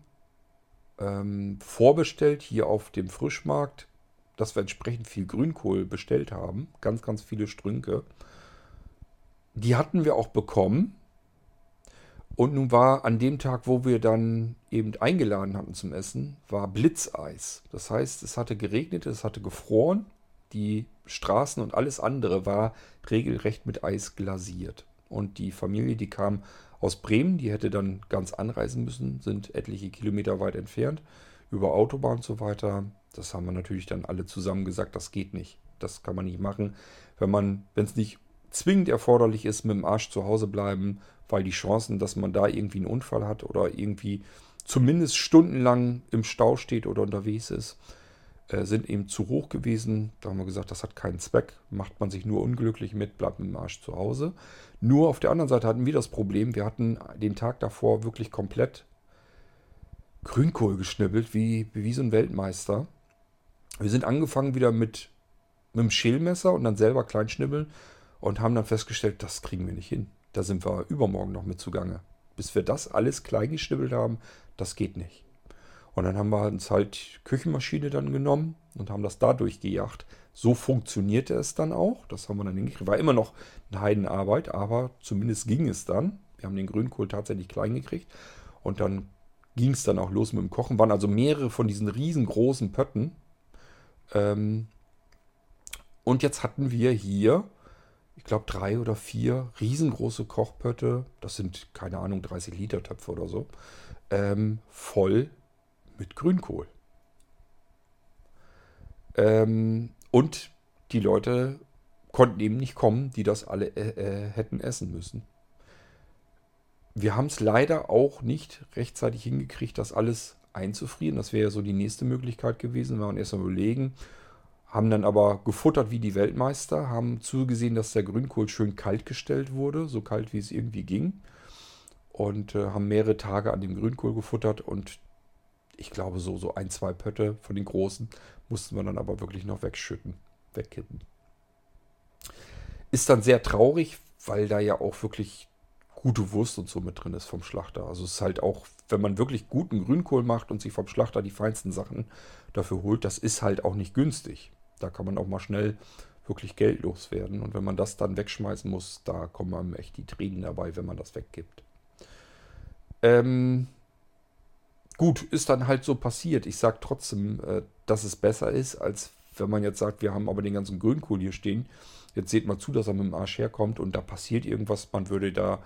ähm, vorbestellt hier auf dem Frischmarkt, dass wir entsprechend viel Grünkohl bestellt haben. Ganz, ganz viele Strünke. Die hatten wir auch bekommen. Und nun war an dem Tag, wo wir dann eben eingeladen hatten zum Essen, war Blitzeis. Das heißt, es hatte geregnet, es hatte gefroren. Die Straßen und alles andere war regelrecht mit Eis glasiert. Und die Familie, die kam aus Bremen, die hätte dann ganz anreisen müssen, sind etliche Kilometer weit entfernt, über Autobahn und so weiter. Das haben wir natürlich dann alle zusammen gesagt, das geht nicht. Das kann man nicht machen. Wenn man, wenn es nicht zwingend erforderlich ist, mit dem Arsch zu Hause bleiben, weil die Chancen, dass man da irgendwie einen Unfall hat oder irgendwie zumindest stundenlang im Stau steht oder unterwegs ist, sind eben zu hoch gewesen. Da haben wir gesagt, das hat keinen Zweck, macht man sich nur unglücklich mit, bleibt mit dem Arsch zu Hause. Nur auf der anderen Seite hatten wir das Problem, wir hatten den Tag davor wirklich komplett Grünkohl geschnibbelt, wie, wie so ein Weltmeister. Wir sind angefangen wieder mit, mit einem Schälmesser und dann selber kleinschnibbeln und haben dann festgestellt, das kriegen wir nicht hin. Da sind wir übermorgen noch mit zugange. Bis wir das alles klein geschnibbelt haben, das geht nicht. Und dann haben wir uns halt Küchenmaschine dann genommen und haben das da durchgejagt. So funktionierte es dann auch. Das haben wir dann hingekriegt. War immer noch eine Heidenarbeit, aber zumindest ging es dann. Wir haben den Grünkohl tatsächlich klein gekriegt. Und dann ging es dann auch los mit dem Kochen. Waren also mehrere von diesen riesengroßen Pötten. Ähm und jetzt hatten wir hier, ich glaube, drei oder vier riesengroße Kochpötte. Das sind, keine Ahnung, 30 Liter Töpfe oder so. Ähm, voll mit Grünkohl. Ähm, und die Leute konnten eben nicht kommen, die das alle äh, äh hätten essen müssen. Wir haben es leider auch nicht rechtzeitig hingekriegt, das alles einzufrieren. Das wäre ja so die nächste Möglichkeit gewesen. Wir waren erst mal überlegen, haben dann aber gefuttert wie die Weltmeister, haben zugesehen, dass der Grünkohl schön kalt gestellt wurde, so kalt wie es irgendwie ging. Und äh, haben mehrere Tage an dem Grünkohl gefuttert und ich glaube, so, so ein, zwei Pötte von den großen mussten wir dann aber wirklich noch wegschütten, wegkippen. Ist dann sehr traurig, weil da ja auch wirklich gute Wurst und so mit drin ist vom Schlachter. Also es ist halt auch, wenn man wirklich guten Grünkohl macht und sich vom Schlachter die feinsten Sachen dafür holt, das ist halt auch nicht günstig. Da kann man auch mal schnell wirklich geldlos werden. Und wenn man das dann wegschmeißen muss, da kommen einem echt die Tränen dabei, wenn man das weggibt. Ähm, gut, ist dann halt so passiert. Ich sage trotzdem, äh, dass es besser ist, als wenn man jetzt sagt, wir haben aber den ganzen Grünkohl hier stehen. Jetzt seht mal zu, dass er mit dem Arsch herkommt und da passiert irgendwas. Man würde da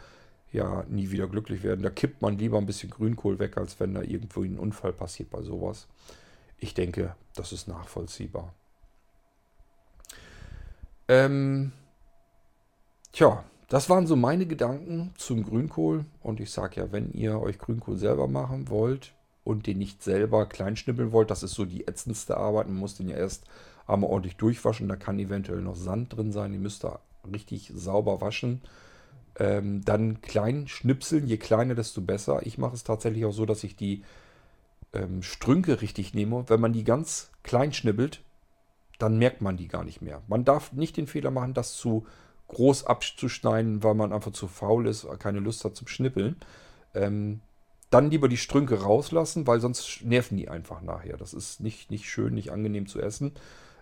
ja nie wieder glücklich werden. Da kippt man lieber ein bisschen Grünkohl weg, als wenn da irgendwo ein Unfall passiert bei sowas. Ich denke, das ist nachvollziehbar. Ähm, tja, das waren so meine Gedanken zum Grünkohl. Und ich sage ja, wenn ihr euch Grünkohl selber machen wollt und den nicht selber kleinschnippeln wollt, das ist so die ätzendste Arbeit. Man muss den ja erst einmal ordentlich durchwaschen. Da kann eventuell noch Sand drin sein. Die müsst ihr richtig sauber waschen. Ähm, dann klein schnipseln. Je kleiner, desto besser. Ich mache es tatsächlich auch so, dass ich die ähm, Strünke richtig nehme. Wenn man die ganz klein schnippelt, dann merkt man die gar nicht mehr. Man darf nicht den Fehler machen, das zu groß abzuschneiden, weil man einfach zu faul ist, keine Lust hat zum Schnippeln. Ähm, dann lieber die Strünke rauslassen, weil sonst nerven die einfach nachher. Das ist nicht, nicht schön, nicht angenehm zu essen.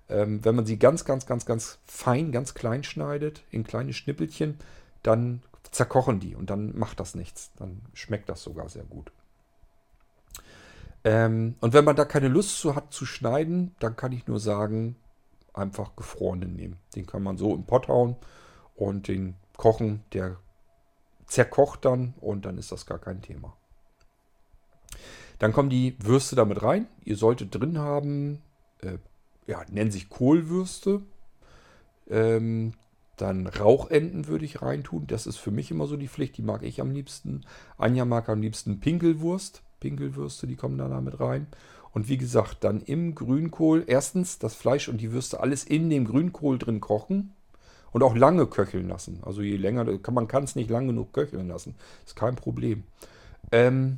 Ähm, wenn man sie ganz, ganz, ganz, ganz fein, ganz klein schneidet, in kleine Schnippelchen, dann zerkochen die und dann macht das nichts. Dann schmeckt das sogar sehr gut. Ähm, und wenn man da keine Lust zu hat zu schneiden, dann kann ich nur sagen, einfach gefrorenen nehmen. Den kann man so im Pott hauen und den kochen. Der zerkocht dann und dann ist das gar kein Thema. Dann kommen die Würste damit rein. Ihr solltet drin haben, äh, ja, nennen sich Kohlwürste. Ähm, dann Rauchenten würde ich reintun. Das ist für mich immer so die Pflicht. Die mag ich am liebsten. Anja mag am liebsten Pinkelwurst. Pinkelwürste, die kommen da mit rein. Und wie gesagt, dann im Grünkohl erstens das Fleisch und die Würste alles in dem Grünkohl drin kochen und auch lange köcheln lassen. Also je länger, man kann es nicht lang genug köcheln lassen. Ist kein Problem. Ähm,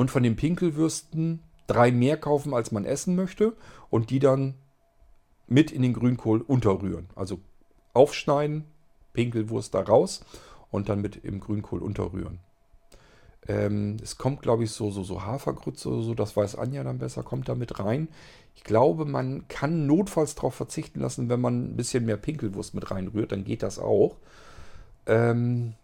und von den Pinkelwürsten drei mehr kaufen, als man essen möchte und die dann mit in den Grünkohl unterrühren. Also aufschneiden, Pinkelwurst da raus und dann mit im Grünkohl unterrühren. Ähm, es kommt, glaube ich, so, so, so Hafergrütze oder so, das weiß Anja dann besser, kommt da mit rein. Ich glaube, man kann notfalls darauf verzichten lassen, wenn man ein bisschen mehr Pinkelwurst mit reinrührt, dann geht das auch. Ähm,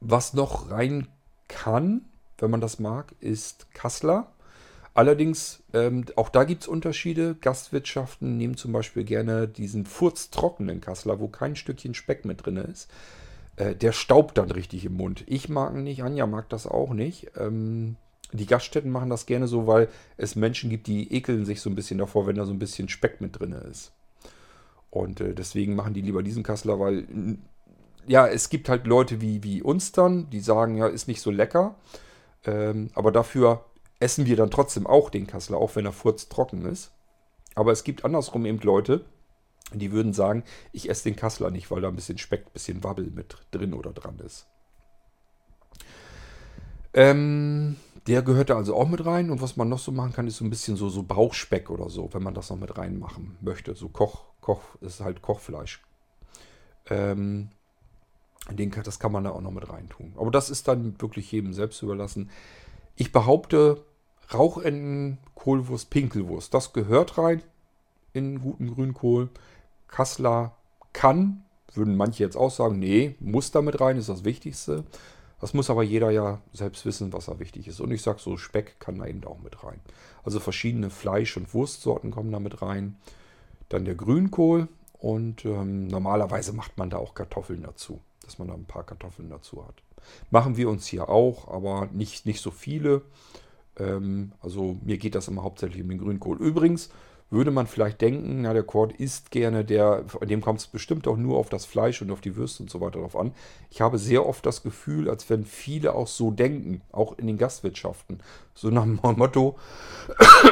was noch rein kann, wenn man das mag, ist Kassler. Allerdings, ähm, auch da gibt es Unterschiede. Gastwirtschaften nehmen zum Beispiel gerne diesen furztrockenen Kassler, wo kein Stückchen Speck mit drin ist. Äh, der staubt dann richtig im Mund. Ich mag ihn nicht, Anja mag das auch nicht. Ähm, die Gaststätten machen das gerne so, weil es Menschen gibt, die ekeln sich so ein bisschen davor, wenn da so ein bisschen Speck mit drin ist. Und äh, deswegen machen die lieber diesen Kassler, weil ja, es gibt halt Leute wie, wie uns dann, die sagen, ja, ist nicht so lecker. Ähm, aber dafür essen wir dann trotzdem auch den Kassler, auch wenn er furz trocken ist. Aber es gibt andersrum eben Leute, die würden sagen, ich esse den Kassler nicht, weil da ein bisschen Speck, ein bisschen Wabbel mit drin oder dran ist. Ähm, der gehört da also auch mit rein. Und was man noch so machen kann, ist so ein bisschen so, so Bauchspeck oder so, wenn man das noch mit reinmachen möchte. So Koch, Koch ist halt Kochfleisch. Ähm, den, das kann man da auch noch mit reintun. Aber das ist dann wirklich jedem selbst überlassen. Ich behaupte, Rauchenden, Kohlwurst, Pinkelwurst, das gehört rein in guten Grünkohl. Kassler kann, würden manche jetzt auch sagen, nee, muss damit rein, ist das Wichtigste. Das muss aber jeder ja selbst wissen, was da wichtig ist. Und ich sage so, Speck kann da eben auch mit rein. Also verschiedene Fleisch- und Wurstsorten kommen da mit rein. Dann der Grünkohl und ähm, normalerweise macht man da auch Kartoffeln dazu, dass man da ein paar Kartoffeln dazu hat. Machen wir uns hier auch, aber nicht, nicht so viele. Ähm, also mir geht das immer hauptsächlich um den Grünkohl. Übrigens, würde man vielleicht denken, na, der Cord isst gerne, der, dem kommt es bestimmt auch nur auf das Fleisch und auf die Würste und so weiter drauf an. Ich habe sehr oft das Gefühl, als wenn viele auch so denken, auch in den Gastwirtschaften. So nach dem Motto,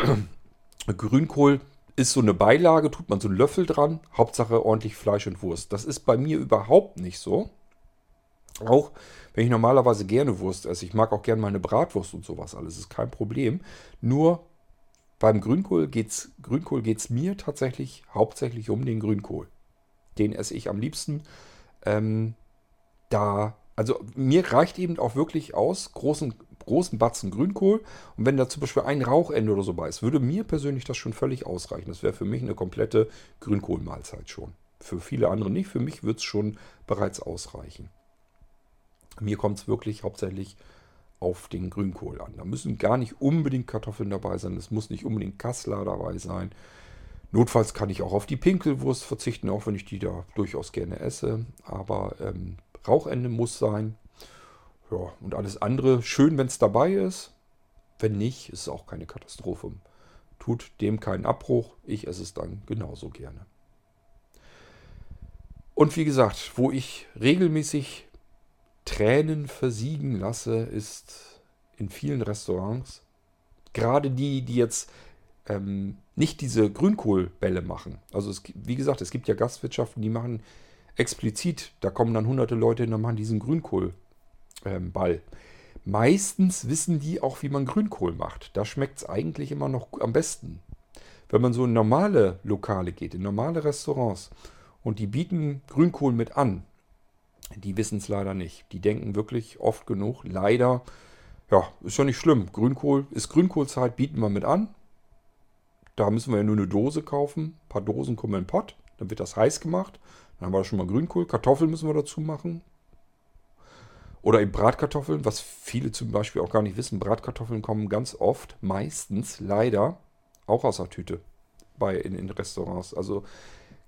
Grünkohl ist so eine Beilage, tut man so einen Löffel dran, Hauptsache ordentlich Fleisch und Wurst. Das ist bei mir überhaupt nicht so. Auch wenn ich normalerweise gerne Wurst esse, ich mag auch gerne meine Bratwurst und sowas alles, ist kein Problem. Nur beim Grünkohl geht es Grünkohl geht's mir tatsächlich hauptsächlich um den Grünkohl. Den esse ich am liebsten. Ähm, da, also mir reicht eben auch wirklich aus, großen, großen Batzen Grünkohl. Und wenn da zum Beispiel ein Rauchende oder so bei ist, würde mir persönlich das schon völlig ausreichen. Das wäre für mich eine komplette Grünkohlmahlzeit schon. Für viele andere nicht. Für mich wird es schon bereits ausreichen. Mir kommt es wirklich hauptsächlich auf den Grünkohl an. Da müssen gar nicht unbedingt Kartoffeln dabei sein. Es muss nicht unbedingt Kassler dabei sein. Notfalls kann ich auch auf die Pinkelwurst verzichten, auch wenn ich die da durchaus gerne esse. Aber ähm, Rauchende muss sein. Ja, und alles andere schön, wenn es dabei ist. Wenn nicht, ist es auch keine Katastrophe. Tut dem keinen Abbruch. Ich esse es dann genauso gerne. Und wie gesagt, wo ich regelmäßig Tränen versiegen lasse, ist in vielen Restaurants. Gerade die, die jetzt ähm, nicht diese Grünkohlbälle machen. Also es, wie gesagt, es gibt ja Gastwirtschaften, die machen explizit, da kommen dann hunderte Leute und machen diesen Grünkohlball. Ähm, Meistens wissen die auch, wie man Grünkohl macht. Da schmeckt es eigentlich immer noch am besten. Wenn man so in normale Lokale geht, in normale Restaurants und die bieten Grünkohl mit an, die wissen es leider nicht. Die denken wirklich oft genug, leider, ja, ist ja nicht schlimm. Grünkohl ist Grünkohlzeit, bieten wir mit an. Da müssen wir ja nur eine Dose kaufen. Ein paar Dosen kommen in den Pott. Dann wird das heiß gemacht. Dann haben wir schon mal Grünkohl. Kartoffeln müssen wir dazu machen. Oder eben Bratkartoffeln, was viele zum Beispiel auch gar nicht wissen. Bratkartoffeln kommen ganz oft, meistens leider, auch aus der Tüte bei in, in Restaurants. Also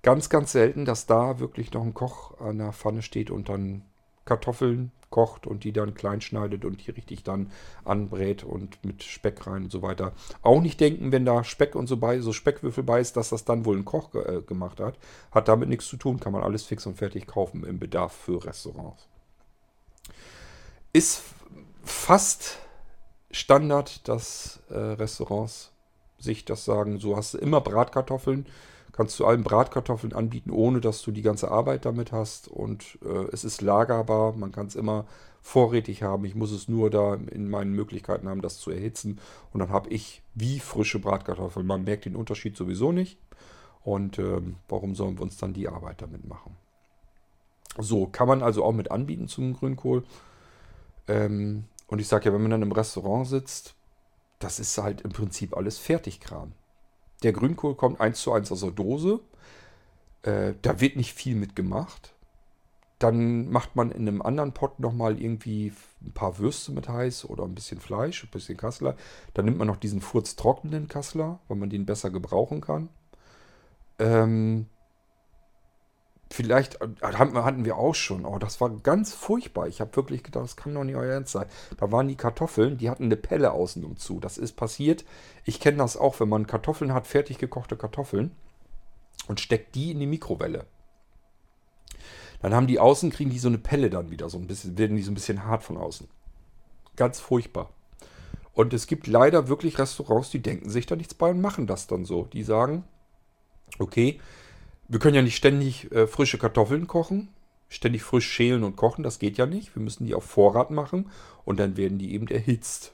ganz, ganz selten, dass da wirklich noch ein Koch an der Pfanne steht und dann Kartoffeln kocht und die dann klein schneidet und die richtig dann anbrät und mit Speck rein und so weiter. Auch nicht denken, wenn da Speck und so bei, so Speckwürfel bei ist, dass das dann wohl ein Koch ge äh, gemacht hat. Hat damit nichts zu tun, kann man alles fix und fertig kaufen im Bedarf für Restaurants. Ist fast Standard, dass äh, Restaurants sich das sagen, so hast du immer Bratkartoffeln kannst du allen Bratkartoffeln anbieten, ohne dass du die ganze Arbeit damit hast. Und äh, es ist lagerbar, man kann es immer vorrätig haben. Ich muss es nur da in meinen Möglichkeiten haben, das zu erhitzen. Und dann habe ich wie frische Bratkartoffeln. Man merkt den Unterschied sowieso nicht. Und ähm, warum sollen wir uns dann die Arbeit damit machen? So, kann man also auch mit anbieten zum Grünkohl. Ähm, und ich sage ja, wenn man dann im Restaurant sitzt, das ist halt im Prinzip alles Fertigkram. Der Grünkohl kommt eins zu eins aus der Dose. Äh, da wird nicht viel mit gemacht. Dann macht man in einem anderen Pot nochmal irgendwie ein paar Würste mit heiß oder ein bisschen Fleisch, ein bisschen Kassler. Dann nimmt man noch diesen furztrockenen Kassler, weil man den besser gebrauchen kann. Ähm, Vielleicht äh, hatten wir auch schon. Oh, das war ganz furchtbar. Ich habe wirklich gedacht, das kann doch nicht euer Ernst sein. Da waren die Kartoffeln, die hatten eine Pelle außen zu. Das ist passiert. Ich kenne das auch, wenn man Kartoffeln hat, fertig gekochte Kartoffeln und steckt die in die Mikrowelle. Dann haben die außen, kriegen die so eine Pelle dann wieder, so ein bisschen, werden die so ein bisschen hart von außen. Ganz furchtbar. Und es gibt leider wirklich Restaurants, die denken sich da nichts bei und machen das dann so. Die sagen, okay, wir können ja nicht ständig äh, frische Kartoffeln kochen, ständig frisch schälen und kochen, das geht ja nicht. Wir müssen die auf Vorrat machen und dann werden die eben erhitzt.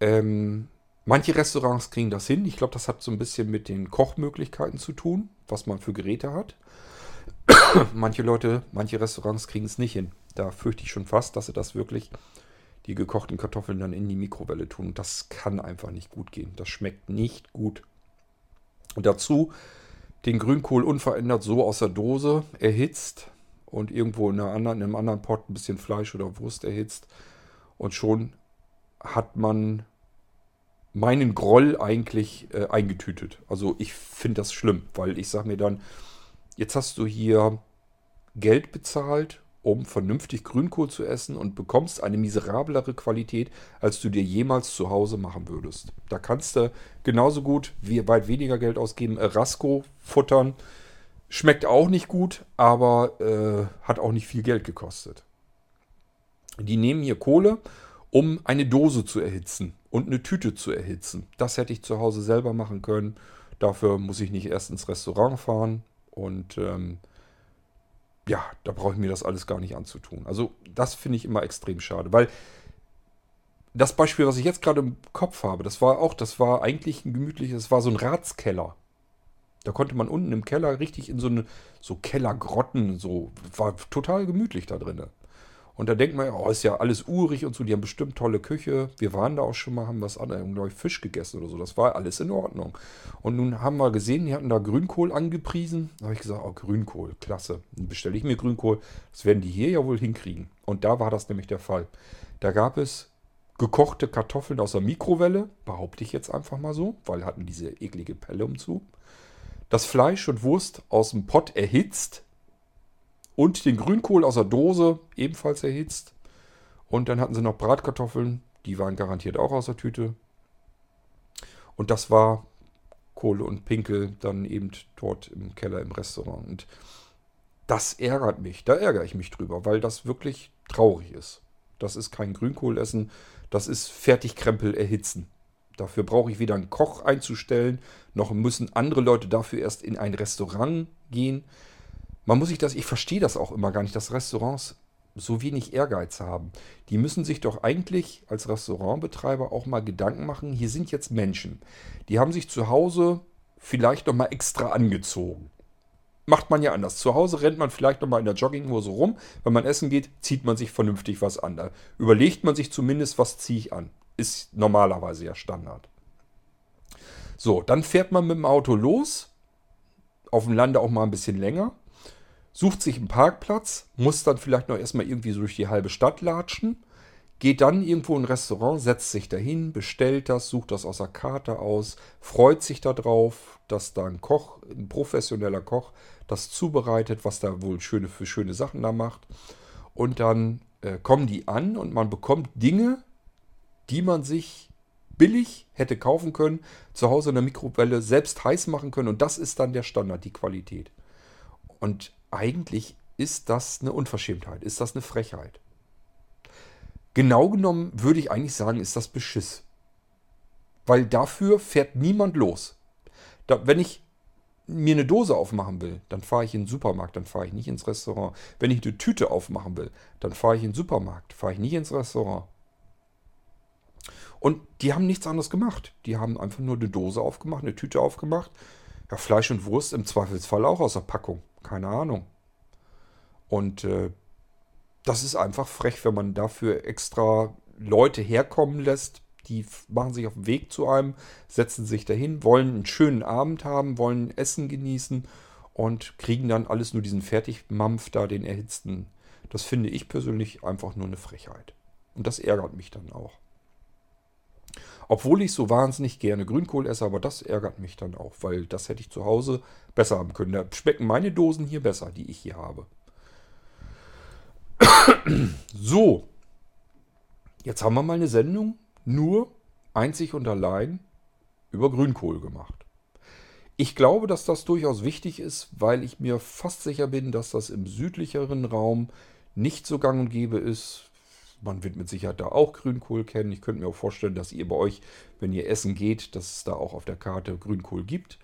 Ähm, manche Restaurants kriegen das hin. Ich glaube, das hat so ein bisschen mit den Kochmöglichkeiten zu tun, was man für Geräte hat. manche Leute, manche Restaurants kriegen es nicht hin. Da fürchte ich schon fast, dass sie das wirklich, die gekochten Kartoffeln dann in die Mikrowelle tun. Das kann einfach nicht gut gehen. Das schmeckt nicht gut. Dazu den Grünkohl unverändert so aus der Dose erhitzt und irgendwo in, anderen, in einem anderen Pot ein bisschen Fleisch oder Wurst erhitzt. Und schon hat man meinen Groll eigentlich äh, eingetütet. Also ich finde das schlimm, weil ich sage mir dann, jetzt hast du hier Geld bezahlt um vernünftig Grünkohl zu essen und bekommst eine miserablere Qualität, als du dir jemals zu Hause machen würdest. Da kannst du genauso gut wie weit weniger Geld ausgeben, Rasco futtern. Schmeckt auch nicht gut, aber äh, hat auch nicht viel Geld gekostet. Die nehmen hier Kohle, um eine Dose zu erhitzen und eine Tüte zu erhitzen. Das hätte ich zu Hause selber machen können. Dafür muss ich nicht erst ins Restaurant fahren und ähm, ja, da brauche ich mir das alles gar nicht anzutun. Also das finde ich immer extrem schade, weil das Beispiel, was ich jetzt gerade im Kopf habe, das war auch, das war eigentlich ein gemütliches, das war so ein Ratskeller. Da konnte man unten im Keller richtig in so eine, so Kellergrotten, so, war total gemütlich da drin. Und da denkt man, oh, ist ja alles urig und so, die haben bestimmt tolle Küche. Wir waren da auch schon mal, haben was anderes, glaube ich, Fisch gegessen oder so. Das war alles in Ordnung. Und nun haben wir gesehen, die hatten da Grünkohl angepriesen. Da habe ich gesagt, oh, Grünkohl, klasse. Dann bestelle ich mir Grünkohl. Das werden die hier ja wohl hinkriegen. Und da war das nämlich der Fall. Da gab es gekochte Kartoffeln aus der Mikrowelle, behaupte ich jetzt einfach mal so, weil hatten diese eklige Pelle umzu. Das Fleisch und Wurst aus dem Pott erhitzt und den Grünkohl aus der Dose ebenfalls erhitzt. Und dann hatten sie noch Bratkartoffeln, die waren garantiert auch aus der Tüte. Und das war Kohle und Pinkel dann eben dort im Keller im Restaurant. Und das ärgert mich, da ärgere ich mich drüber, weil das wirklich traurig ist. Das ist kein Grünkohlessen, das ist Fertigkrempel erhitzen. Dafür brauche ich weder einen Koch einzustellen, noch müssen andere Leute dafür erst in ein Restaurant gehen. Man muss sich das, ich verstehe das auch immer gar nicht, dass Restaurants so wenig Ehrgeiz haben. Die müssen sich doch eigentlich als Restaurantbetreiber auch mal Gedanken machen, hier sind jetzt Menschen. Die haben sich zu Hause vielleicht noch mal extra angezogen macht man ja anders. Zu Hause rennt man vielleicht nochmal in der Jogginghose rum. Wenn man essen geht, zieht man sich vernünftig was an. Da überlegt man sich zumindest, was ziehe ich an. Ist normalerweise ja Standard. So, dann fährt man mit dem Auto los. Auf dem Lande auch mal ein bisschen länger. Sucht sich einen Parkplatz. Muss dann vielleicht noch erstmal irgendwie so durch die halbe Stadt latschen geht dann irgendwo in ein Restaurant, setzt sich dahin, bestellt das, sucht das aus der Karte aus, freut sich darauf, dass da ein Koch, ein professioneller Koch, das zubereitet, was da wohl schöne für schöne Sachen da macht. Und dann äh, kommen die an und man bekommt Dinge, die man sich billig hätte kaufen können, zu Hause in der Mikrowelle selbst heiß machen können. Und das ist dann der Standard, die Qualität. Und eigentlich ist das eine Unverschämtheit, ist das eine Frechheit. Genau genommen würde ich eigentlich sagen, ist das Beschiss. Weil dafür fährt niemand los. Da, wenn ich mir eine Dose aufmachen will, dann fahre ich in den Supermarkt, dann fahre ich nicht ins Restaurant. Wenn ich eine Tüte aufmachen will, dann fahre ich in den Supermarkt, fahre ich nicht ins Restaurant. Und die haben nichts anderes gemacht. Die haben einfach nur eine Dose aufgemacht, eine Tüte aufgemacht. Ja, Fleisch und Wurst im Zweifelsfall auch aus der Packung. Keine Ahnung. Und äh, das ist einfach frech, wenn man dafür extra Leute herkommen lässt. Die machen sich auf den Weg zu einem, setzen sich dahin, wollen einen schönen Abend haben, wollen Essen genießen und kriegen dann alles nur diesen Fertigmampf da, den erhitzten. Das finde ich persönlich einfach nur eine Frechheit. Und das ärgert mich dann auch. Obwohl ich so wahnsinnig gerne Grünkohl esse, aber das ärgert mich dann auch, weil das hätte ich zu Hause besser haben können. Da schmecken meine Dosen hier besser, die ich hier habe. So, jetzt haben wir mal eine Sendung nur einzig und allein über Grünkohl gemacht. Ich glaube, dass das durchaus wichtig ist, weil ich mir fast sicher bin, dass das im südlicheren Raum nicht so gang und gäbe ist. Man wird mit Sicherheit da auch Grünkohl kennen. Ich könnte mir auch vorstellen, dass ihr bei euch, wenn ihr essen geht, dass es da auch auf der Karte Grünkohl gibt.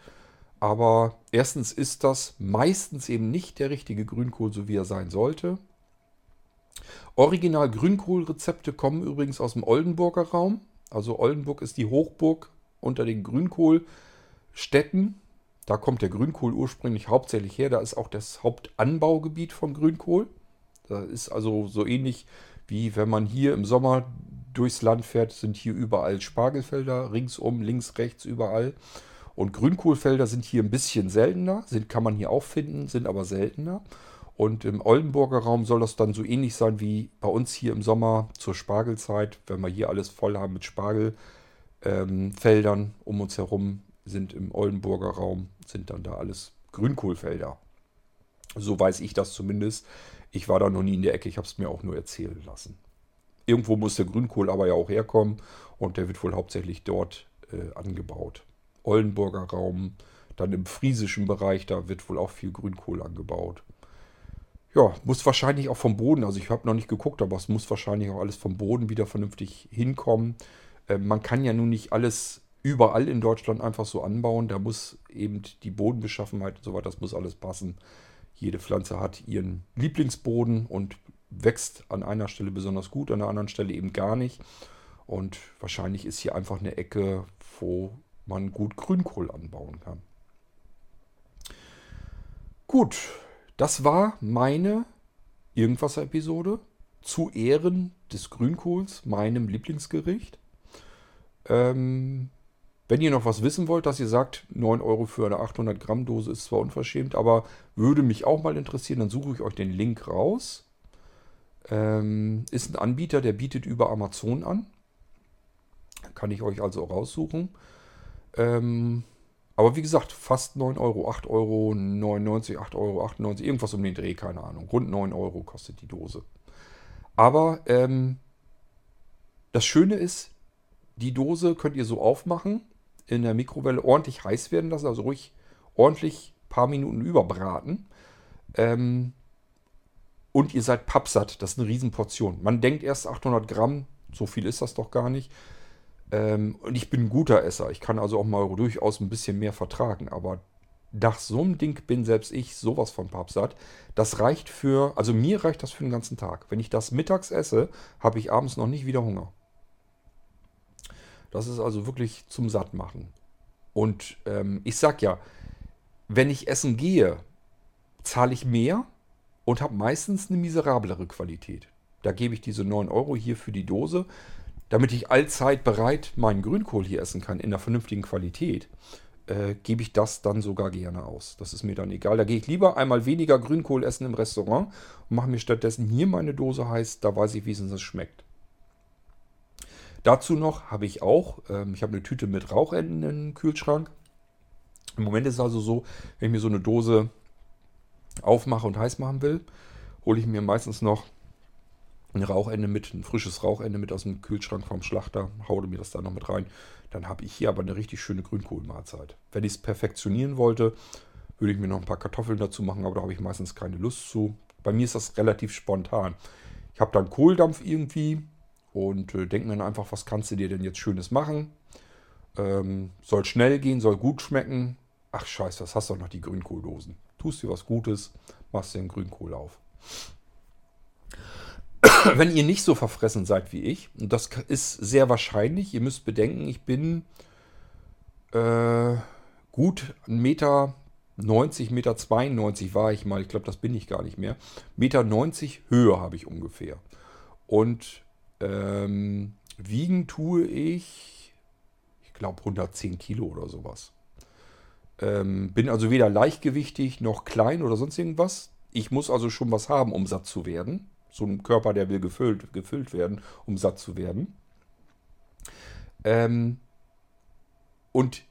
Aber erstens ist das meistens eben nicht der richtige Grünkohl, so wie er sein sollte. Original Grünkohlrezepte kommen übrigens aus dem Oldenburger Raum. Also Oldenburg ist die Hochburg unter den Grünkohlstädten. Da kommt der Grünkohl ursprünglich hauptsächlich her. Da ist auch das Hauptanbaugebiet vom Grünkohl. Das ist also so ähnlich wie wenn man hier im Sommer durchs Land fährt, sind hier überall Spargelfelder, ringsum, links, rechts, überall. Und Grünkohlfelder sind hier ein bisschen seltener, sind, kann man hier auch finden, sind aber seltener. Und im Oldenburger Raum soll das dann so ähnlich sein wie bei uns hier im Sommer zur Spargelzeit, wenn wir hier alles voll haben mit Spargelfeldern ähm, um uns herum, sind im Oldenburger Raum, sind dann da alles Grünkohlfelder. So weiß ich das zumindest. Ich war da noch nie in der Ecke, ich habe es mir auch nur erzählen lassen. Irgendwo muss der Grünkohl aber ja auch herkommen und der wird wohl hauptsächlich dort äh, angebaut. Oldenburger Raum, dann im friesischen Bereich, da wird wohl auch viel Grünkohl angebaut. Ja, muss wahrscheinlich auch vom Boden, also ich habe noch nicht geguckt, aber es muss wahrscheinlich auch alles vom Boden wieder vernünftig hinkommen. Äh, man kann ja nun nicht alles überall in Deutschland einfach so anbauen. Da muss eben die Bodenbeschaffenheit und so weiter, das muss alles passen. Jede Pflanze hat ihren Lieblingsboden und wächst an einer Stelle besonders gut, an der anderen Stelle eben gar nicht. Und wahrscheinlich ist hier einfach eine Ecke, wo man gut Grünkohl anbauen kann. Gut, das war meine Irgendwas-Episode zu Ehren des Grünkohls, meinem Lieblingsgericht. Ähm, wenn ihr noch was wissen wollt, dass ihr sagt, 9 Euro für eine 800 Gramm Dose ist zwar unverschämt, aber würde mich auch mal interessieren, dann suche ich euch den Link raus. Ähm, ist ein Anbieter, der bietet über Amazon an. Kann ich euch also raussuchen. Ähm, aber wie gesagt, fast 9 Euro, 8 Euro, 99, 8 Euro, 98, irgendwas um den Dreh, keine Ahnung. Rund 9 Euro kostet die Dose. Aber ähm, das Schöne ist, die Dose könnt ihr so aufmachen in der Mikrowelle ordentlich heiß werden lassen, also ruhig ordentlich ein paar Minuten überbraten. Ähm, und ihr seid pappsatt. Das ist eine Riesenportion. Man denkt erst 800 Gramm, so viel ist das doch gar nicht. Ähm, und ich bin ein guter Esser. Ich kann also auch mal durchaus ein bisschen mehr vertragen. Aber nach so einem Ding bin selbst ich sowas von pappsatt. Das reicht für, also mir reicht das für den ganzen Tag. Wenn ich das mittags esse, habe ich abends noch nicht wieder Hunger. Das ist also wirklich zum Sattmachen. Und ähm, ich sag ja, wenn ich essen gehe, zahle ich mehr und habe meistens eine miserablere Qualität. Da gebe ich diese 9 Euro hier für die Dose, damit ich allzeit bereit meinen Grünkohl hier essen kann in einer vernünftigen Qualität. Äh, gebe ich das dann sogar gerne aus. Das ist mir dann egal. Da gehe ich lieber einmal weniger Grünkohl essen im Restaurant und mache mir stattdessen hier meine Dose heiß. Da weiß ich, wie es schmeckt. Dazu noch habe ich auch, ähm, ich habe eine Tüte mit Rauchenden im Kühlschrank. Im Moment ist es also so, wenn ich mir so eine Dose aufmache und heiß machen will, hole ich mir meistens noch ein Rauchende mit, ein frisches Rauchende mit aus dem Kühlschrank vom Schlachter, haue mir das da noch mit rein. Dann habe ich hier aber eine richtig schöne Grünkohlmahlzeit. Wenn ich es perfektionieren wollte, würde ich mir noch ein paar Kartoffeln dazu machen, aber da habe ich meistens keine Lust zu. Bei mir ist das relativ spontan. Ich habe dann Kohldampf irgendwie, und äh, denke mir dann einfach, was kannst du dir denn jetzt Schönes machen? Ähm, soll schnell gehen, soll gut schmecken. Ach scheiße, was hast du doch noch die Grünkohldosen. Tust dir was Gutes, machst dir den Grünkohl auf. Wenn ihr nicht so verfressen seid wie ich, und das ist sehr wahrscheinlich, ihr müsst bedenken, ich bin äh, gut 1,90 Meter 90, Meter 92 war ich mal, ich glaube, das bin ich gar nicht mehr. Meter 90 Höhe habe ich ungefähr. Und ähm, wiegen tue ich, ich glaube 110 Kilo oder sowas. Ähm, bin also weder leichtgewichtig noch klein oder sonst irgendwas. Ich muss also schon was haben, um satt zu werden. So ein Körper, der will gefüllt, gefüllt werden, um satt zu werden. Ähm, und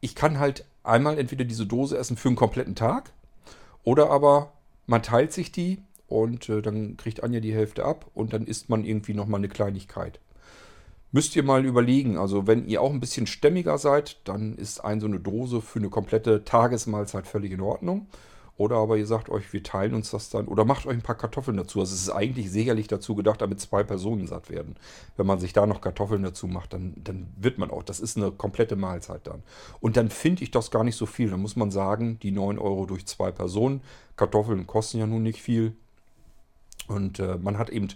ich kann halt einmal entweder diese Dose essen für einen kompletten Tag oder aber man teilt sich die und äh, dann kriegt Anja die Hälfte ab und dann isst man irgendwie nochmal eine Kleinigkeit. Müsst ihr mal überlegen, also wenn ihr auch ein bisschen stämmiger seid, dann ist ein so eine Dose für eine komplette Tagesmahlzeit völlig in Ordnung. Oder aber ihr sagt euch, wir teilen uns das dann. Oder macht euch ein paar Kartoffeln dazu. Also es ist eigentlich sicherlich dazu gedacht, damit zwei Personen satt werden. Wenn man sich da noch Kartoffeln dazu macht, dann, dann wird man auch. Das ist eine komplette Mahlzeit dann. Und dann finde ich das gar nicht so viel. Dann muss man sagen, die 9 Euro durch zwei Personen. Kartoffeln kosten ja nun nicht viel. Und äh, man hat eben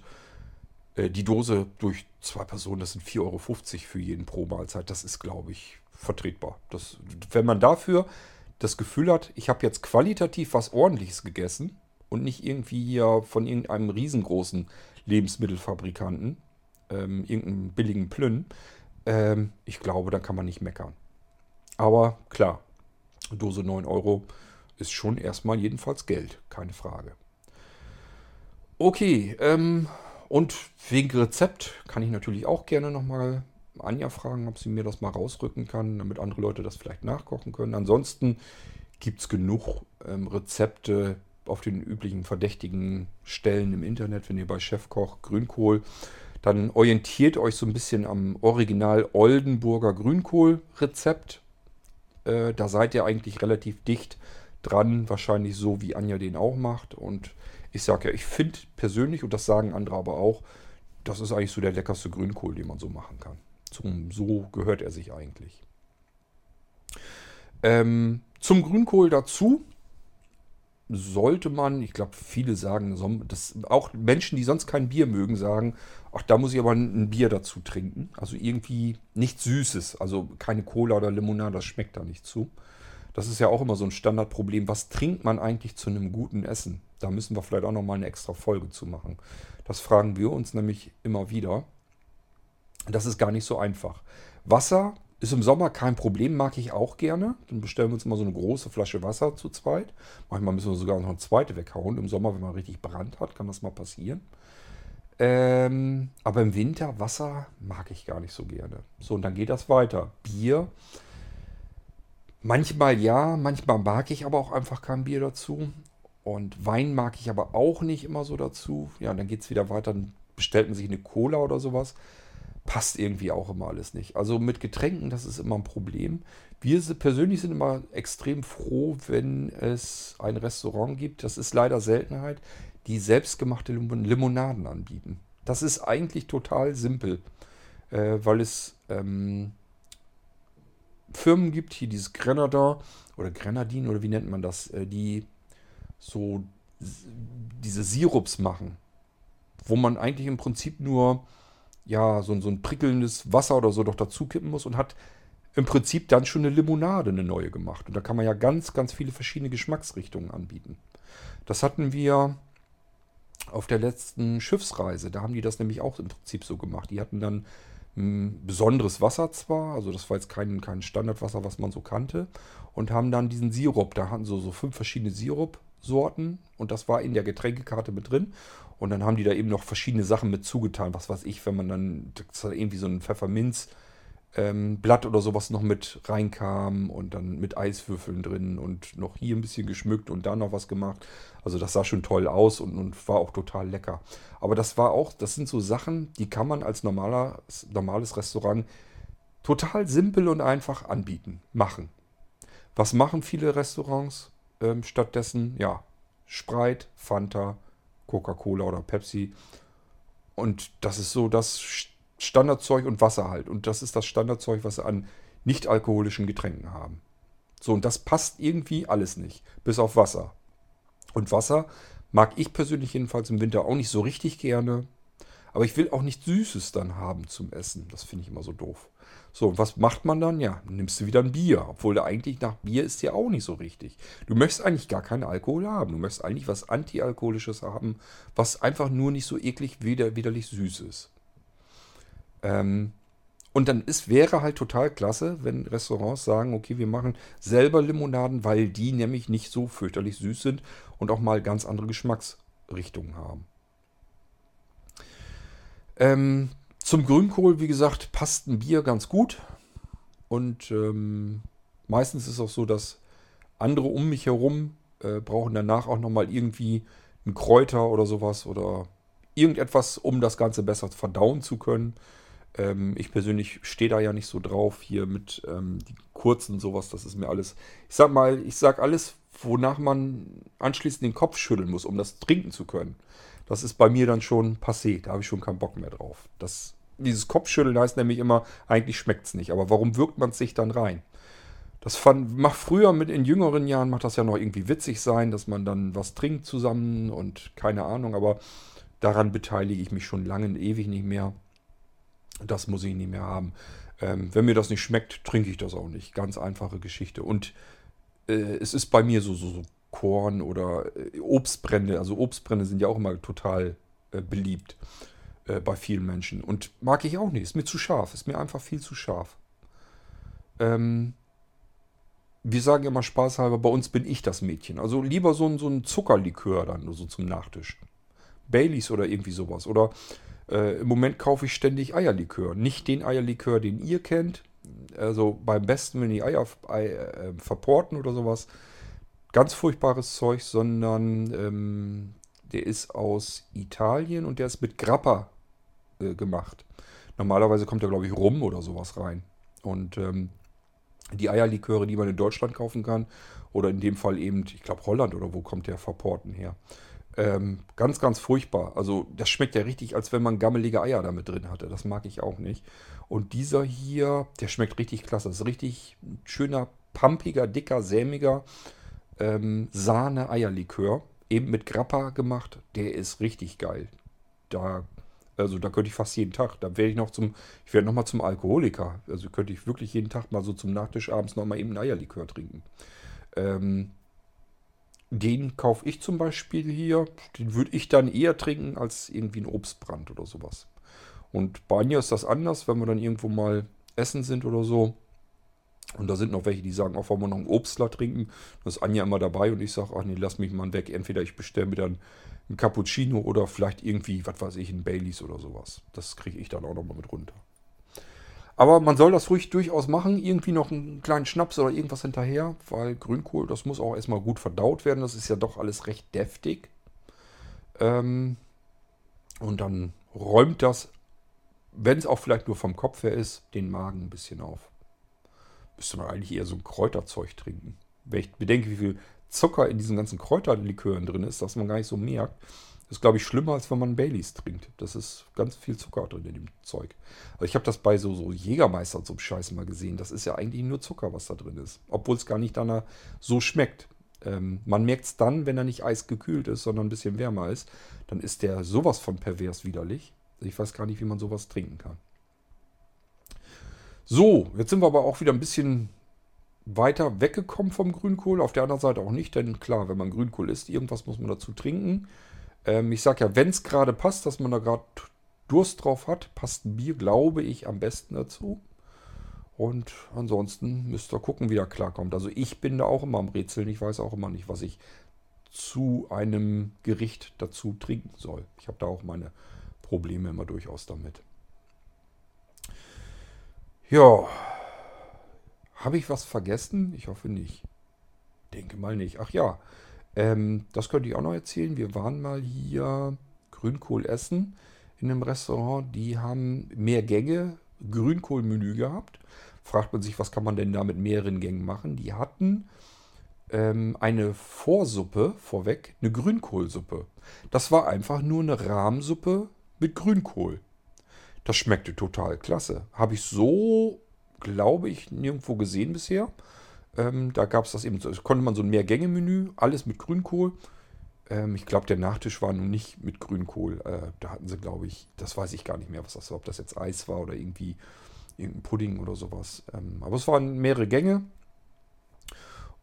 äh, die Dose durch zwei Personen, das sind 4,50 Euro für jeden pro Mahlzeit. Das ist, glaube ich, vertretbar. Das, wenn man dafür das Gefühl hat, ich habe jetzt qualitativ was Ordentliches gegessen und nicht irgendwie hier von irgendeinem riesengroßen Lebensmittelfabrikanten, ähm, irgendeinem billigen Plünn, ähm, ich glaube, dann kann man nicht meckern. Aber klar, Dose 9 Euro ist schon erstmal jedenfalls Geld, keine Frage. Okay, ähm, und wegen Rezept kann ich natürlich auch gerne nochmal Anja fragen, ob sie mir das mal rausrücken kann, damit andere Leute das vielleicht nachkochen können. Ansonsten gibt es genug ähm, Rezepte auf den üblichen verdächtigen Stellen im Internet, wenn ihr bei Chefkoch Grünkohl, dann orientiert euch so ein bisschen am Original Oldenburger Grünkohl-Rezept. Äh, da seid ihr eigentlich relativ dicht dran, wahrscheinlich so wie Anja den auch macht. Und ich sage ja, ich finde persönlich, und das sagen andere aber auch, das ist eigentlich so der leckerste Grünkohl, den man so machen kann. Zum, so gehört er sich eigentlich. Ähm, zum Grünkohl dazu sollte man, ich glaube, viele sagen, dass auch Menschen, die sonst kein Bier mögen, sagen, ach, da muss ich aber ein Bier dazu trinken. Also irgendwie nichts Süßes, also keine Cola oder Limonade, das schmeckt da nicht zu. Das ist ja auch immer so ein Standardproblem. Was trinkt man eigentlich zu einem guten Essen? Da müssen wir vielleicht auch nochmal eine extra Folge zu machen. Das fragen wir uns nämlich immer wieder. Das ist gar nicht so einfach. Wasser ist im Sommer kein Problem, mag ich auch gerne. Dann bestellen wir uns immer so eine große Flasche Wasser zu zweit. Manchmal müssen wir sogar noch eine zweite weghauen. Im Sommer, wenn man richtig Brand hat, kann das mal passieren. Ähm, aber im Winter Wasser mag ich gar nicht so gerne. So, und dann geht das weiter. Bier. Manchmal ja, manchmal mag ich aber auch einfach kein Bier dazu. Und Wein mag ich aber auch nicht immer so dazu. Ja, dann geht es wieder weiter. Dann bestellt man sich eine Cola oder sowas passt irgendwie auch immer alles nicht. Also mit Getränken, das ist immer ein Problem. Wir persönlich sind immer extrem froh, wenn es ein Restaurant gibt, das ist leider Seltenheit, die selbstgemachte Limonaden anbieten. Das ist eigentlich total simpel, äh, weil es ähm, Firmen gibt, hier dieses Grenadin oder Grenadin oder wie nennt man das, äh, die so diese Sirups machen, wo man eigentlich im Prinzip nur ja, so, so ein prickelndes Wasser oder so doch dazu kippen muss und hat im Prinzip dann schon eine Limonade, eine neue gemacht. Und da kann man ja ganz, ganz viele verschiedene Geschmacksrichtungen anbieten. Das hatten wir auf der letzten Schiffsreise. Da haben die das nämlich auch im Prinzip so gemacht. Die hatten dann besonderes Wasser zwar, also das war jetzt kein, kein Standardwasser, was man so kannte, und haben dann diesen Sirup, da hatten so, so fünf verschiedene Sirupsorten und das war in der Getränkekarte mit drin. Und dann haben die da eben noch verschiedene Sachen mit zugetan. Was weiß ich, wenn man dann irgendwie so ein Pfefferminzblatt ähm, oder sowas noch mit reinkam und dann mit Eiswürfeln drin und noch hier ein bisschen geschmückt und da noch was gemacht. Also das sah schon toll aus und, und war auch total lecker. Aber das war auch, das sind so Sachen, die kann man als normaler, normales Restaurant total simpel und einfach anbieten, machen. Was machen viele Restaurants ähm, stattdessen? Ja, Sprite, Fanta, Coca-Cola oder Pepsi. Und das ist so das Standardzeug und Wasser halt. Und das ist das Standardzeug, was sie an nicht-alkoholischen Getränken haben. So, und das passt irgendwie alles nicht, bis auf Wasser. Und Wasser mag ich persönlich jedenfalls im Winter auch nicht so richtig gerne. Aber ich will auch nicht Süßes dann haben zum Essen. Das finde ich immer so doof. So, und was macht man dann? Ja, nimmst du wieder ein Bier. Obwohl eigentlich nach Bier ist ja auch nicht so richtig. Du möchtest eigentlich gar keinen Alkohol haben. Du möchtest eigentlich was Antialkoholisches haben, was einfach nur nicht so eklig wider, widerlich süß ist. Ähm, und dann ist, wäre halt total klasse, wenn Restaurants sagen, okay, wir machen selber Limonaden, weil die nämlich nicht so fürchterlich süß sind und auch mal ganz andere Geschmacksrichtungen haben. Ähm, zum Grünkohl, wie gesagt, passt ein Bier ganz gut. Und ähm, meistens ist es auch so, dass andere um mich herum äh, brauchen danach auch nochmal irgendwie ein Kräuter oder sowas oder irgendetwas, um das Ganze besser verdauen zu können. Ähm, ich persönlich stehe da ja nicht so drauf, hier mit ähm, die kurzen sowas, das ist mir alles. Ich sag mal, ich sag alles, wonach man anschließend den Kopf schütteln muss, um das trinken zu können. Das ist bei mir dann schon passé, da habe ich schon keinen Bock mehr drauf. Das dieses Kopfschütteln heißt nämlich immer, eigentlich schmeckt es nicht. Aber warum wirkt man es sich dann rein? Das fand, macht früher mit in jüngeren Jahren, macht das ja noch irgendwie witzig sein, dass man dann was trinkt zusammen und keine Ahnung, aber daran beteilige ich mich schon lange und ewig nicht mehr. Das muss ich nicht mehr haben. Ähm, wenn mir das nicht schmeckt, trinke ich das auch nicht. Ganz einfache Geschichte. Und äh, es ist bei mir so, so, so Korn oder äh, Obstbrände. Also Obstbrände sind ja auch immer total äh, beliebt äh, bei vielen Menschen. Und mag ich auch nicht. Ist mir zu scharf. Ist mir einfach viel zu scharf. Ähm, wir sagen immer spaßhalber, bei uns bin ich das Mädchen. Also lieber so ein, so ein Zuckerlikör dann, so zum Nachtisch. Baileys oder irgendwie sowas. Oder äh, im Moment kaufe ich ständig Eierlikör. Nicht den Eierlikör, den ihr kennt. Also beim besten, wenn die Eier Ei, äh, verporten oder sowas. Ganz furchtbares Zeug, sondern ähm, der ist aus Italien und der ist mit Grappa äh, gemacht. Normalerweise kommt da, glaube ich, Rum oder sowas rein. Und ähm, die Eierliköre, die man in Deutschland kaufen kann, oder in dem Fall eben, ich glaube, Holland oder wo kommt der Verporten her? Ähm, ganz, ganz furchtbar. Also das schmeckt ja richtig, als wenn man gammelige Eier damit drin hatte. Das mag ich auch nicht. Und dieser hier, der schmeckt richtig klasse. Das ist richtig schöner, pumpiger, dicker, sämiger ähm, Sahne-Eierlikör. Eben mit Grappa gemacht. Der ist richtig geil. Da, also da könnte ich fast jeden Tag. Da werde ich noch zum, ich werde nochmal zum Alkoholiker. Also könnte ich wirklich jeden Tag mal so zum Nachtisch abends nochmal eben ein Eierlikör trinken. Ähm, den kaufe ich zum Beispiel hier. Den würde ich dann eher trinken als irgendwie ein Obstbrand oder sowas. Und bei Anja ist das anders, wenn wir dann irgendwo mal essen sind oder so. Und da sind noch welche, die sagen, auch wollen wir noch einen Obstler trinken. Da ist Anja immer dabei und ich sage, ach nee, lass mich mal weg. Entweder ich bestelle mir dann einen Cappuccino oder vielleicht irgendwie, was weiß ich, einen Baileys oder sowas. Das kriege ich dann auch nochmal mit runter. Aber man soll das ruhig durchaus machen. Irgendwie noch einen kleinen Schnaps oder irgendwas hinterher, weil Grünkohl, das muss auch erstmal gut verdaut werden. Das ist ja doch alles recht deftig. Ähm, und dann räumt das, wenn es auch vielleicht nur vom Kopf her ist, den Magen ein bisschen auf. Müsste man eigentlich eher so ein Kräuterzeug trinken. Wenn ich bedenke, wie viel Zucker in diesen ganzen Kräuterlikören drin ist, dass man gar nicht so merkt, ist, glaube ich, schlimmer, als wenn man Baileys trinkt. Das ist ganz viel Zucker drin in dem Zeug. Also ich habe das bei so, so Jägermeister einem Scheiß mal gesehen. Das ist ja eigentlich nur Zucker, was da drin ist. Obwohl es gar nicht danach so schmeckt. Ähm, man merkt es dann, wenn er nicht eisgekühlt ist, sondern ein bisschen wärmer ist. Dann ist der sowas von pervers widerlich. Ich weiß gar nicht, wie man sowas trinken kann. So, jetzt sind wir aber auch wieder ein bisschen weiter weggekommen vom Grünkohl. Auf der anderen Seite auch nicht, denn klar, wenn man Grünkohl isst, irgendwas muss man dazu trinken. Ähm, ich sage ja, wenn es gerade passt, dass man da gerade Durst drauf hat, passt ein Bier, glaube ich, am besten dazu. Und ansonsten müsst ihr gucken, wie er klarkommt. Also ich bin da auch immer am Rätseln. Ich weiß auch immer nicht, was ich zu einem Gericht dazu trinken soll. Ich habe da auch meine Probleme immer durchaus damit. Ja, habe ich was vergessen? Ich hoffe nicht. Denke mal nicht. Ach ja, ähm, das könnte ich auch noch erzählen. Wir waren mal hier Grünkohl essen in einem Restaurant. Die haben mehr Gänge Grünkohlmenü gehabt. Fragt man sich, was kann man denn da mit mehreren Gängen machen? Die hatten ähm, eine Vorsuppe vorweg, eine Grünkohlsuppe. Das war einfach nur eine Rahmsuppe mit Grünkohl. Das schmeckte total klasse. Habe ich so, glaube ich, nirgendwo gesehen bisher. Ähm, da gab es das eben, so, konnte man so ein Mehrgänge-Menü, alles mit Grünkohl. Ähm, ich glaube, der Nachtisch war nun nicht mit Grünkohl. Äh, da hatten sie, glaube ich, das weiß ich gar nicht mehr, was das war, ob das jetzt Eis war oder irgendwie irgendein Pudding oder sowas. Ähm, aber es waren mehrere Gänge.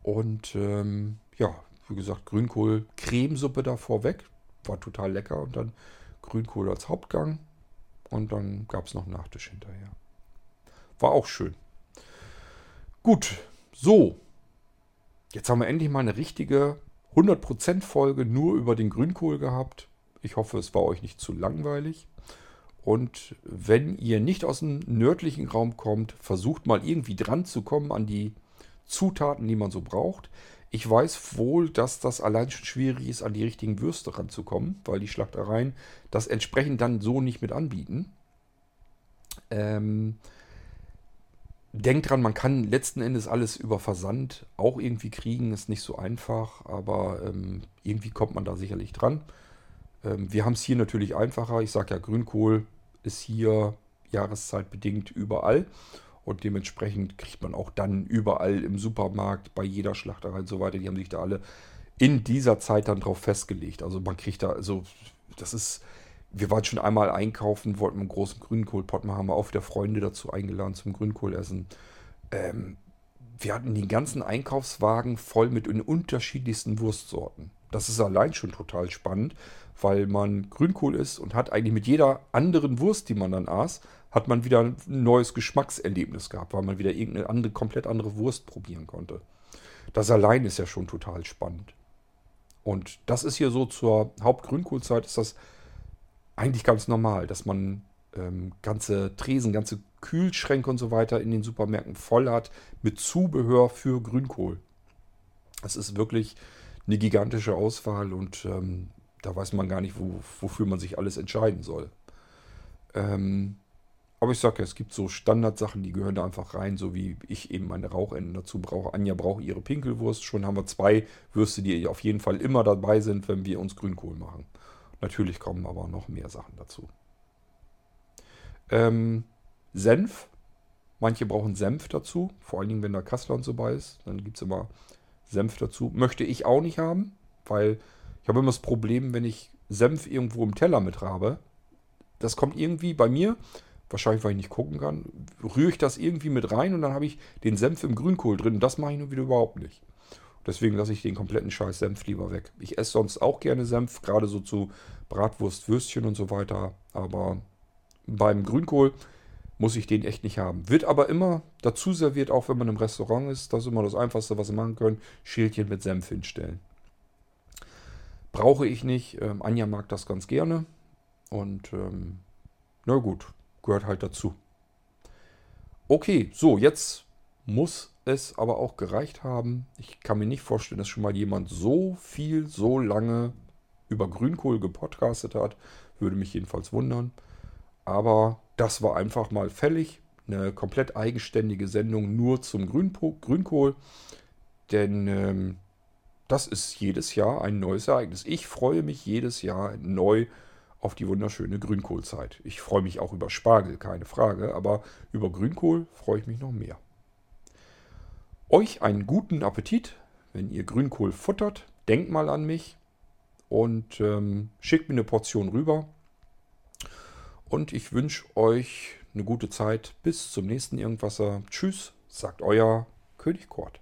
Und ähm, ja, wie gesagt, Grünkohl-Cremesuppe da vorweg. War total lecker. Und dann Grünkohl als Hauptgang. Und dann gab es noch Nachtisch hinterher. War auch schön. Gut, so, jetzt haben wir endlich mal eine richtige 100% Folge nur über den Grünkohl gehabt. Ich hoffe, es war euch nicht zu langweilig. Und wenn ihr nicht aus dem nördlichen Raum kommt, versucht mal irgendwie dran zu kommen an die Zutaten, die man so braucht. Ich weiß wohl, dass das allein schon schwierig ist, an die richtigen Würste ranzukommen, weil die Schlachtereien das entsprechend dann so nicht mit anbieten. Ähm, Denkt dran, man kann letzten Endes alles über Versand auch irgendwie kriegen. Ist nicht so einfach, aber ähm, irgendwie kommt man da sicherlich dran. Ähm, wir haben es hier natürlich einfacher. Ich sage ja, Grünkohl ist hier jahreszeitbedingt überall. Und dementsprechend kriegt man auch dann überall im Supermarkt, bei jeder Schlachterei und so weiter. Die haben sich da alle in dieser Zeit dann drauf festgelegt. Also man kriegt da, also das ist wir waren schon einmal einkaufen, wollten einen großen Grünkohlpott machen, haben wir auch wieder Freunde dazu eingeladen zum Grünkohlessen. Ähm, wir hatten den ganzen Einkaufswagen voll mit den unterschiedlichsten Wurstsorten. Das ist allein schon total spannend, weil man Grünkohl isst und hat eigentlich mit jeder anderen Wurst, die man dann aß, hat man wieder ein neues Geschmackserlebnis gehabt, weil man wieder irgendeine andere, komplett andere Wurst probieren konnte. Das allein ist ja schon total spannend. Und das ist hier so zur Hauptgrünkohlzeit, ist das eigentlich ganz normal, dass man ähm, ganze Tresen, ganze Kühlschränke und so weiter in den Supermärkten voll hat mit Zubehör für Grünkohl. Das ist wirklich eine gigantische Auswahl und ähm, da weiß man gar nicht, wo, wofür man sich alles entscheiden soll. Ähm, aber ich sage ja, es gibt so Standardsachen, die gehören da einfach rein, so wie ich eben meine Rauchenden dazu brauche. Anja braucht ihre Pinkelwurst. Schon haben wir zwei Würste, die auf jeden Fall immer dabei sind, wenn wir uns Grünkohl machen. Natürlich kommen aber noch mehr Sachen dazu. Ähm, Senf. Manche brauchen Senf dazu, vor allen Dingen, wenn da Kassler und so bei ist. Dann gibt es immer Senf dazu. Möchte ich auch nicht haben, weil ich habe immer das Problem, wenn ich Senf irgendwo im Teller mit habe, das kommt irgendwie bei mir, wahrscheinlich weil ich nicht gucken kann, rühre ich das irgendwie mit rein und dann habe ich den Senf im Grünkohl drin. Das mache ich nur wieder überhaupt nicht. Deswegen lasse ich den kompletten Scheiß Senf lieber weg. Ich esse sonst auch gerne Senf, gerade so zu Bratwurst, Würstchen und so weiter. Aber beim Grünkohl muss ich den echt nicht haben. Wird aber immer dazu serviert, auch wenn man im Restaurant ist. Das ist immer das Einfachste, was Sie machen können. Schälchen mit Senf hinstellen. Brauche ich nicht. Ähm, Anja mag das ganz gerne. Und ähm, na gut, gehört halt dazu. Okay, so, jetzt muss es aber auch gereicht haben. Ich kann mir nicht vorstellen, dass schon mal jemand so viel, so lange über Grünkohl gepodcastet hat. Würde mich jedenfalls wundern. Aber das war einfach mal fällig. Eine komplett eigenständige Sendung nur zum Grünpo Grünkohl. Denn ähm, das ist jedes Jahr ein neues Ereignis. Ich freue mich jedes Jahr neu auf die wunderschöne Grünkohlzeit. Ich freue mich auch über Spargel, keine Frage, aber über Grünkohl freue ich mich noch mehr. Euch einen guten Appetit, wenn ihr Grünkohl futtert. Denkt mal an mich und ähm, schickt mir eine Portion rüber. Und ich wünsche euch eine gute Zeit. Bis zum nächsten Irgendwasser. Tschüss, sagt euer König Kort.